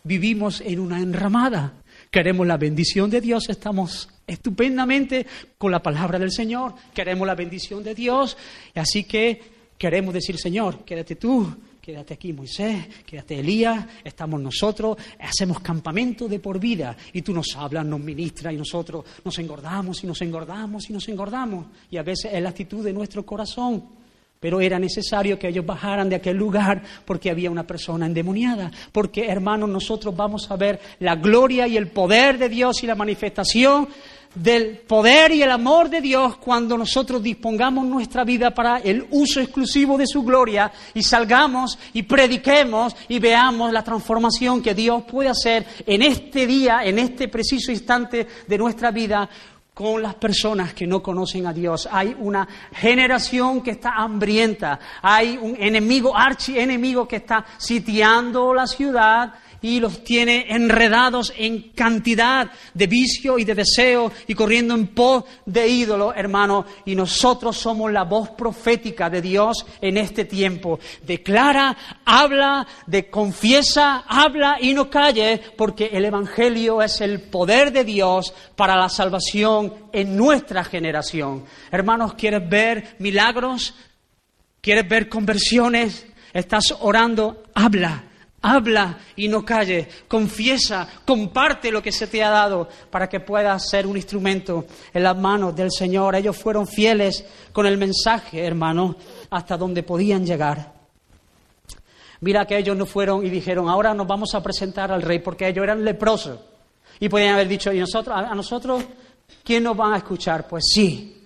vivimos en una enramada. Queremos la bendición de Dios, estamos estupendamente con la palabra del Señor, queremos la bendición de Dios, así que queremos decir, Señor, quédate tú, quédate aquí Moisés, quédate Elías, estamos nosotros, hacemos campamento de por vida y tú nos hablas, nos ministras y nosotros nos engordamos y nos engordamos y nos engordamos. Y a veces es la actitud de nuestro corazón. Pero era necesario que ellos bajaran de aquel lugar porque había una persona endemoniada. Porque, hermanos, nosotros vamos a ver la gloria y el poder de Dios y la manifestación del poder y el amor de Dios cuando nosotros dispongamos nuestra vida para el uso exclusivo de su gloria y salgamos y prediquemos y veamos la transformación que Dios puede hacer en este día, en este preciso instante de nuestra vida con las personas que no conocen a Dios. Hay una generación que está hambrienta, hay un enemigo, archienemigo que está sitiando la ciudad y los tiene enredados en cantidad de vicio y de deseo y corriendo en pos de ídolo, hermano. Y nosotros somos la voz profética de Dios en este tiempo. Declara, habla, de confiesa, habla y no calle, porque el Evangelio es el poder de Dios para la salvación en nuestra generación. Hermanos, ¿quieres ver milagros? ¿Quieres ver conversiones? ¿Estás orando? Habla Habla y no calle, confiesa, comparte lo que se te ha dado para que puedas ser un instrumento en las manos del Señor. Ellos fueron fieles con el mensaje, hermano, hasta donde podían llegar. Mira que ellos no fueron y dijeron, ahora nos vamos a presentar al rey, porque ellos eran leprosos. Y podían haber dicho, ¿y nosotros, a nosotros quién nos van a escuchar? Pues sí.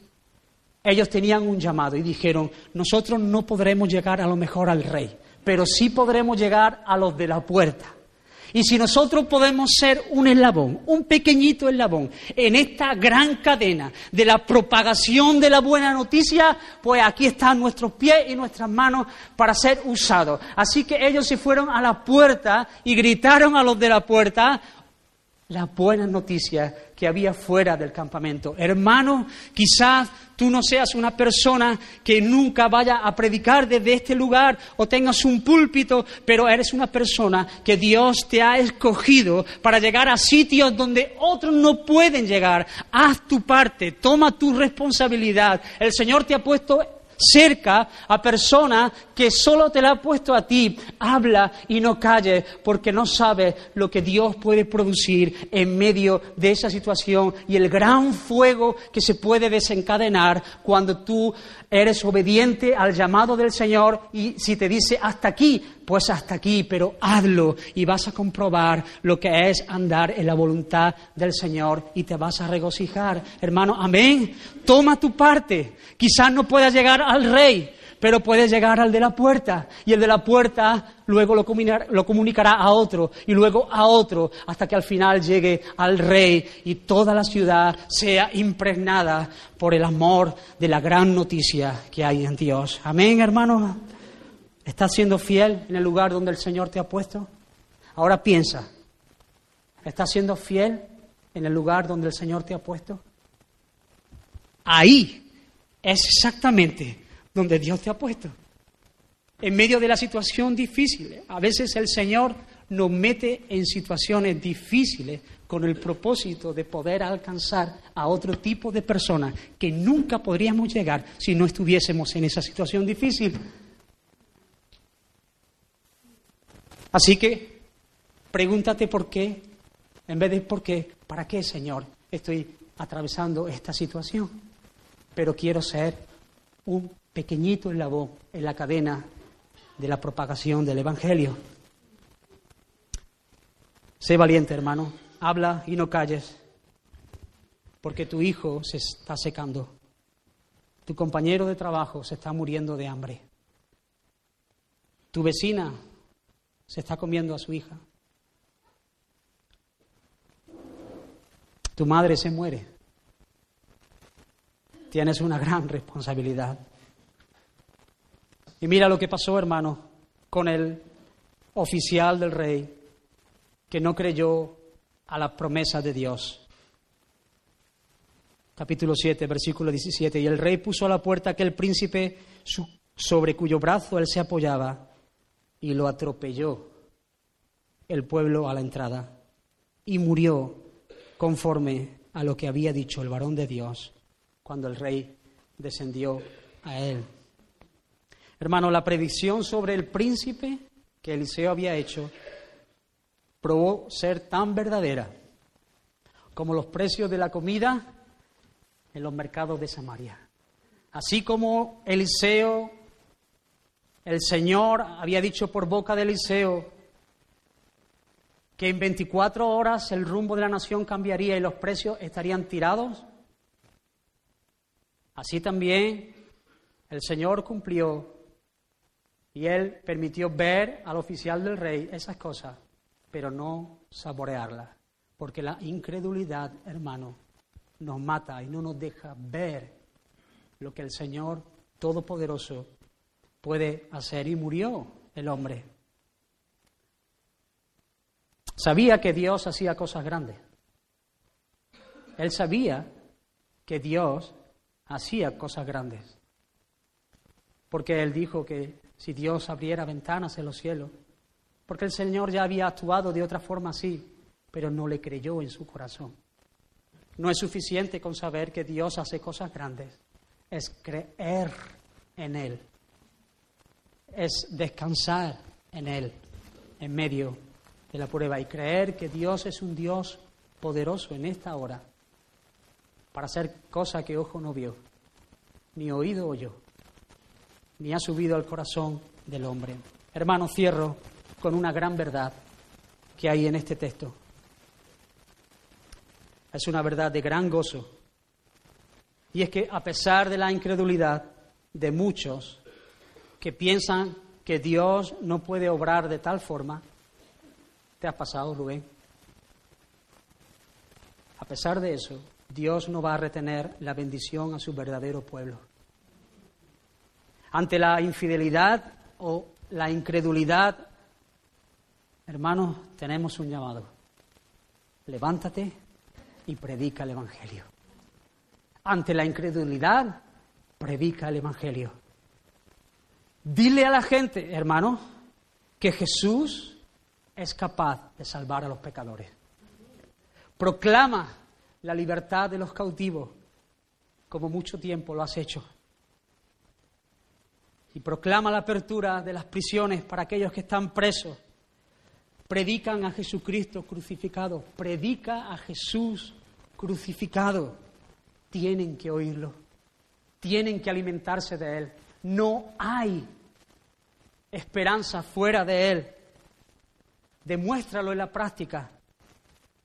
Ellos tenían un llamado y dijeron, nosotros no podremos llegar a lo mejor al rey pero sí podremos llegar a los de la puerta. Y si nosotros podemos ser un eslabón, un pequeñito eslabón, en esta gran cadena de la propagación de la buena noticia, pues aquí están nuestros pies y nuestras manos para ser usados. Así que ellos se fueron a la puerta y gritaron a los de la puerta, la buena noticia que había fuera del campamento. Hermano, quizás tú no seas una persona que nunca vaya a predicar desde este lugar o tengas un púlpito, pero eres una persona que Dios te ha escogido para llegar a sitios donde otros no pueden llegar. Haz tu parte, toma tu responsabilidad. El Señor te ha puesto cerca a personas que solo te la ha puesto a ti. Habla y no calles porque no sabes lo que Dios puede producir en medio de esa situación y el gran fuego que se puede desencadenar cuando tú eres obediente al llamado del Señor y si te dice hasta aquí, pues hasta aquí, pero hazlo y vas a comprobar lo que es andar en la voluntad del Señor y te vas a regocijar. Hermano, amén. Toma tu parte. Quizás no puedas llegar al rey, pero puedes llegar al de la puerta y el de la puerta luego lo, lo, comunicará a otro y luego a otro hasta que al final llegue al rey y toda la ciudad sea impregnada por el amor de la gran noticia que hay en Dios. Amén, hermanos. ¿Estás siendo fiel en el lugar donde el Señor te ha puesto? Ahora piensa, ¿estás siendo fiel en el lugar donde el Señor te ha puesto? Ahí es exactamente donde Dios te ha puesto. En medio de la situación difícil. A veces el Señor nos mete en situaciones difíciles con el propósito de poder alcanzar a otro tipo de personas que nunca podríamos llegar si no estuviésemos en esa situación difícil. Así que pregúntate por qué, en vez de por qué, ¿para qué, Señor, estoy atravesando esta situación? Pero quiero ser un pequeñito eslabón en la cadena de la propagación del Evangelio. Sé valiente, hermano. Habla y no calles, porque tu hijo se está secando. Tu compañero de trabajo se está muriendo de hambre. Tu vecina se está comiendo a su hija. Tu madre se muere. Tienes una gran responsabilidad. Y mira lo que pasó, hermano, con el oficial del rey que no creyó a la promesa de Dios. Capítulo 7, versículo 17. Y el rey puso a la puerta aquel príncipe sobre cuyo brazo él se apoyaba y lo atropelló el pueblo a la entrada y murió conforme a lo que había dicho el varón de Dios cuando el rey descendió a él. Hermano, la predicción sobre el príncipe que Eliseo había hecho probó ser tan verdadera como los precios de la comida en los mercados de Samaria. Así como Eliseo El Señor había dicho por boca de Eliseo que en 24 horas el rumbo de la nación cambiaría y los precios estarían tirados. Así también el Señor cumplió y él permitió ver al oficial del rey esas cosas, pero no saborearlas, porque la incredulidad, hermano, nos mata y no nos deja ver lo que el Señor Todopoderoso puede hacer. Y murió el hombre. Sabía que Dios hacía cosas grandes. Él sabía que Dios hacía cosas grandes. Porque él dijo que si Dios abriera ventanas en los cielos, porque el Señor ya había actuado de otra forma así, pero no le creyó en su corazón. No es suficiente con saber que Dios hace cosas grandes, es creer en Él, es descansar en Él en medio de la prueba y creer que Dios es un Dios poderoso en esta hora para hacer cosas que ojo no vio, ni oído oyó ni ha subido al corazón del hombre. Hermano, cierro con una gran verdad que hay en este texto. Es una verdad de gran gozo. Y es que a pesar de la incredulidad de muchos que piensan que Dios no puede obrar de tal forma, ¿te has pasado, Rubén? A pesar de eso, Dios no va a retener la bendición a su verdadero pueblo ante la infidelidad o la incredulidad, hermanos, tenemos un llamado. Levántate y predica el Evangelio. Ante la incredulidad, predica el Evangelio. Dile a la gente, hermano, que Jesús es capaz de salvar a los pecadores. Proclama la libertad de los cautivos, como mucho tiempo lo has hecho y proclama la apertura de las prisiones para aquellos que están presos. Predican a Jesucristo crucificado, predica a Jesús crucificado. Tienen que oírlo, tienen que alimentarse de Él. No hay esperanza fuera de Él. Demuéstralo en la práctica.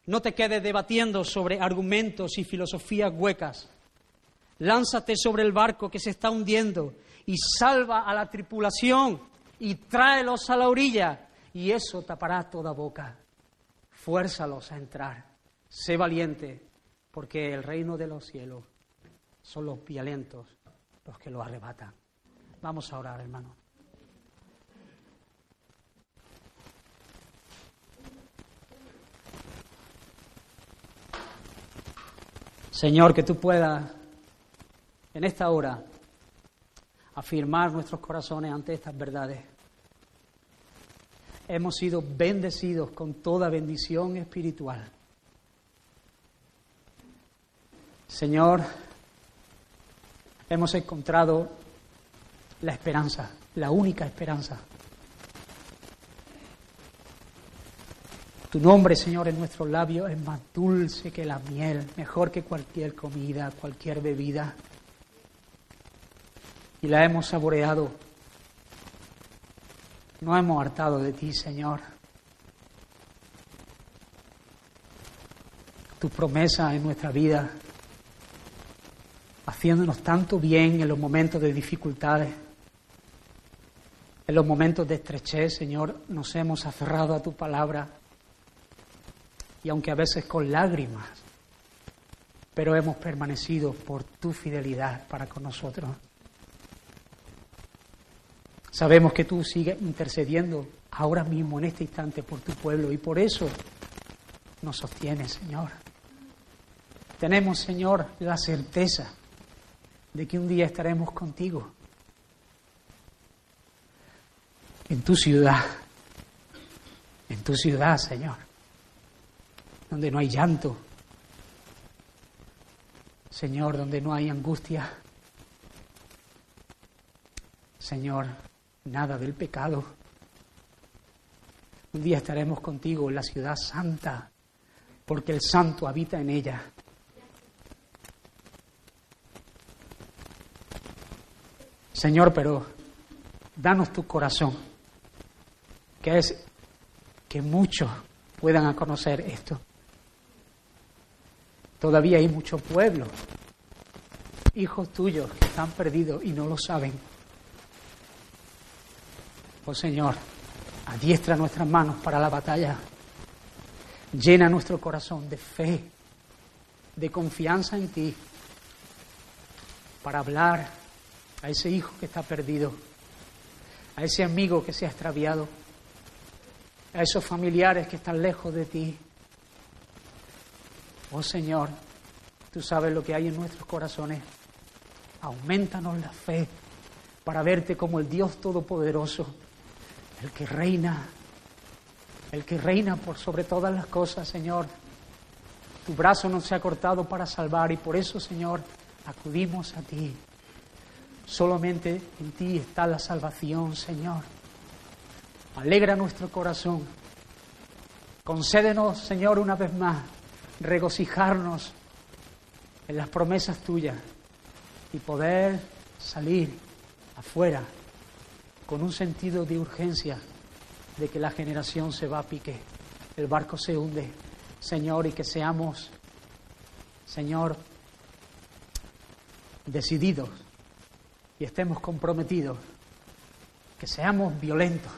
No te quedes debatiendo sobre argumentos y filosofías huecas. Lánzate sobre el barco que se está hundiendo y salva a la tripulación y tráelos a la orilla y eso tapará toda boca. Fuérzalos a entrar. Sé valiente, porque el reino de los cielos son los violentos los que lo arrebatan. Vamos a orar, hermano. Señor, que tú puedas en esta hora afirmar nuestros corazones ante estas verdades. Hemos sido bendecidos con toda bendición espiritual. Señor, hemos encontrado la esperanza, la única esperanza. Tu nombre, Señor, en nuestros labios es más dulce que la miel, mejor que cualquier comida, cualquier bebida y la hemos saboreado. No hemos hartado de ti, Señor. Tu promesa en nuestra vida, haciéndonos tanto bien en los momentos de dificultades, en los momentos de estrechez, Señor, nos hemos aferrado a tu palabra y aunque a veces con lágrimas, pero hemos permanecido por tu fidelidad para con nosotros. Sabemos que tú sigues intercediendo ahora mismo, en este instante, por tu pueblo y por eso nos sostienes, Señor. Tenemos, Señor, la certeza de que un día estaremos contigo en tu ciudad, en tu ciudad, Señor, donde no hay llanto, Señor, donde no hay angustia. Señor, nada del pecado. Un día estaremos contigo en la ciudad santa, porque el santo habita en ella. Señor, pero danos tu corazón, que es que muchos puedan conocer esto. Todavía hay muchos pueblos, hijos tuyos que están perdidos y no lo saben. Oh Señor, adiestra nuestras manos para la batalla. Llena nuestro corazón de fe, de confianza en ti, para hablar a ese hijo que está perdido, a ese amigo que se ha extraviado, a esos familiares que están lejos de ti. Oh Señor, tú sabes lo que hay en nuestros corazones. Aumentanos la fe para verte como el Dios Todopoderoso, el que reina, el que reina por sobre todas las cosas, Señor. Tu brazo no se ha cortado para salvar y por eso, Señor, acudimos a ti. Solamente en ti está la salvación, Señor. Alegra nuestro corazón. Concédenos, Señor, una vez más, regocijarnos en las promesas tuyas y poder salir afuera con un sentido de urgencia de que la generación se va a pique, el barco se hunde, Señor, y que seamos, Señor, decididos y estemos comprometidos, que seamos violentos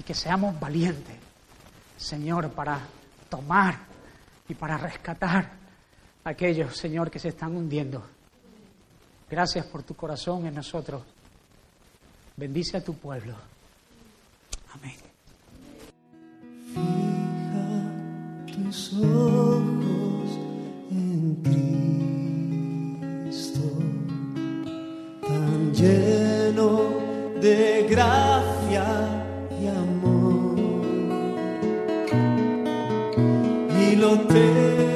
y que seamos valientes, Señor, para tomar y para rescatar a aquellos, Señor, que se están hundiendo. Gracias por tu corazón en nosotros. Bendice a tu pueblo. Amén. Fija tus ojos en Cristo, tan lleno de gracia y amor, y lo te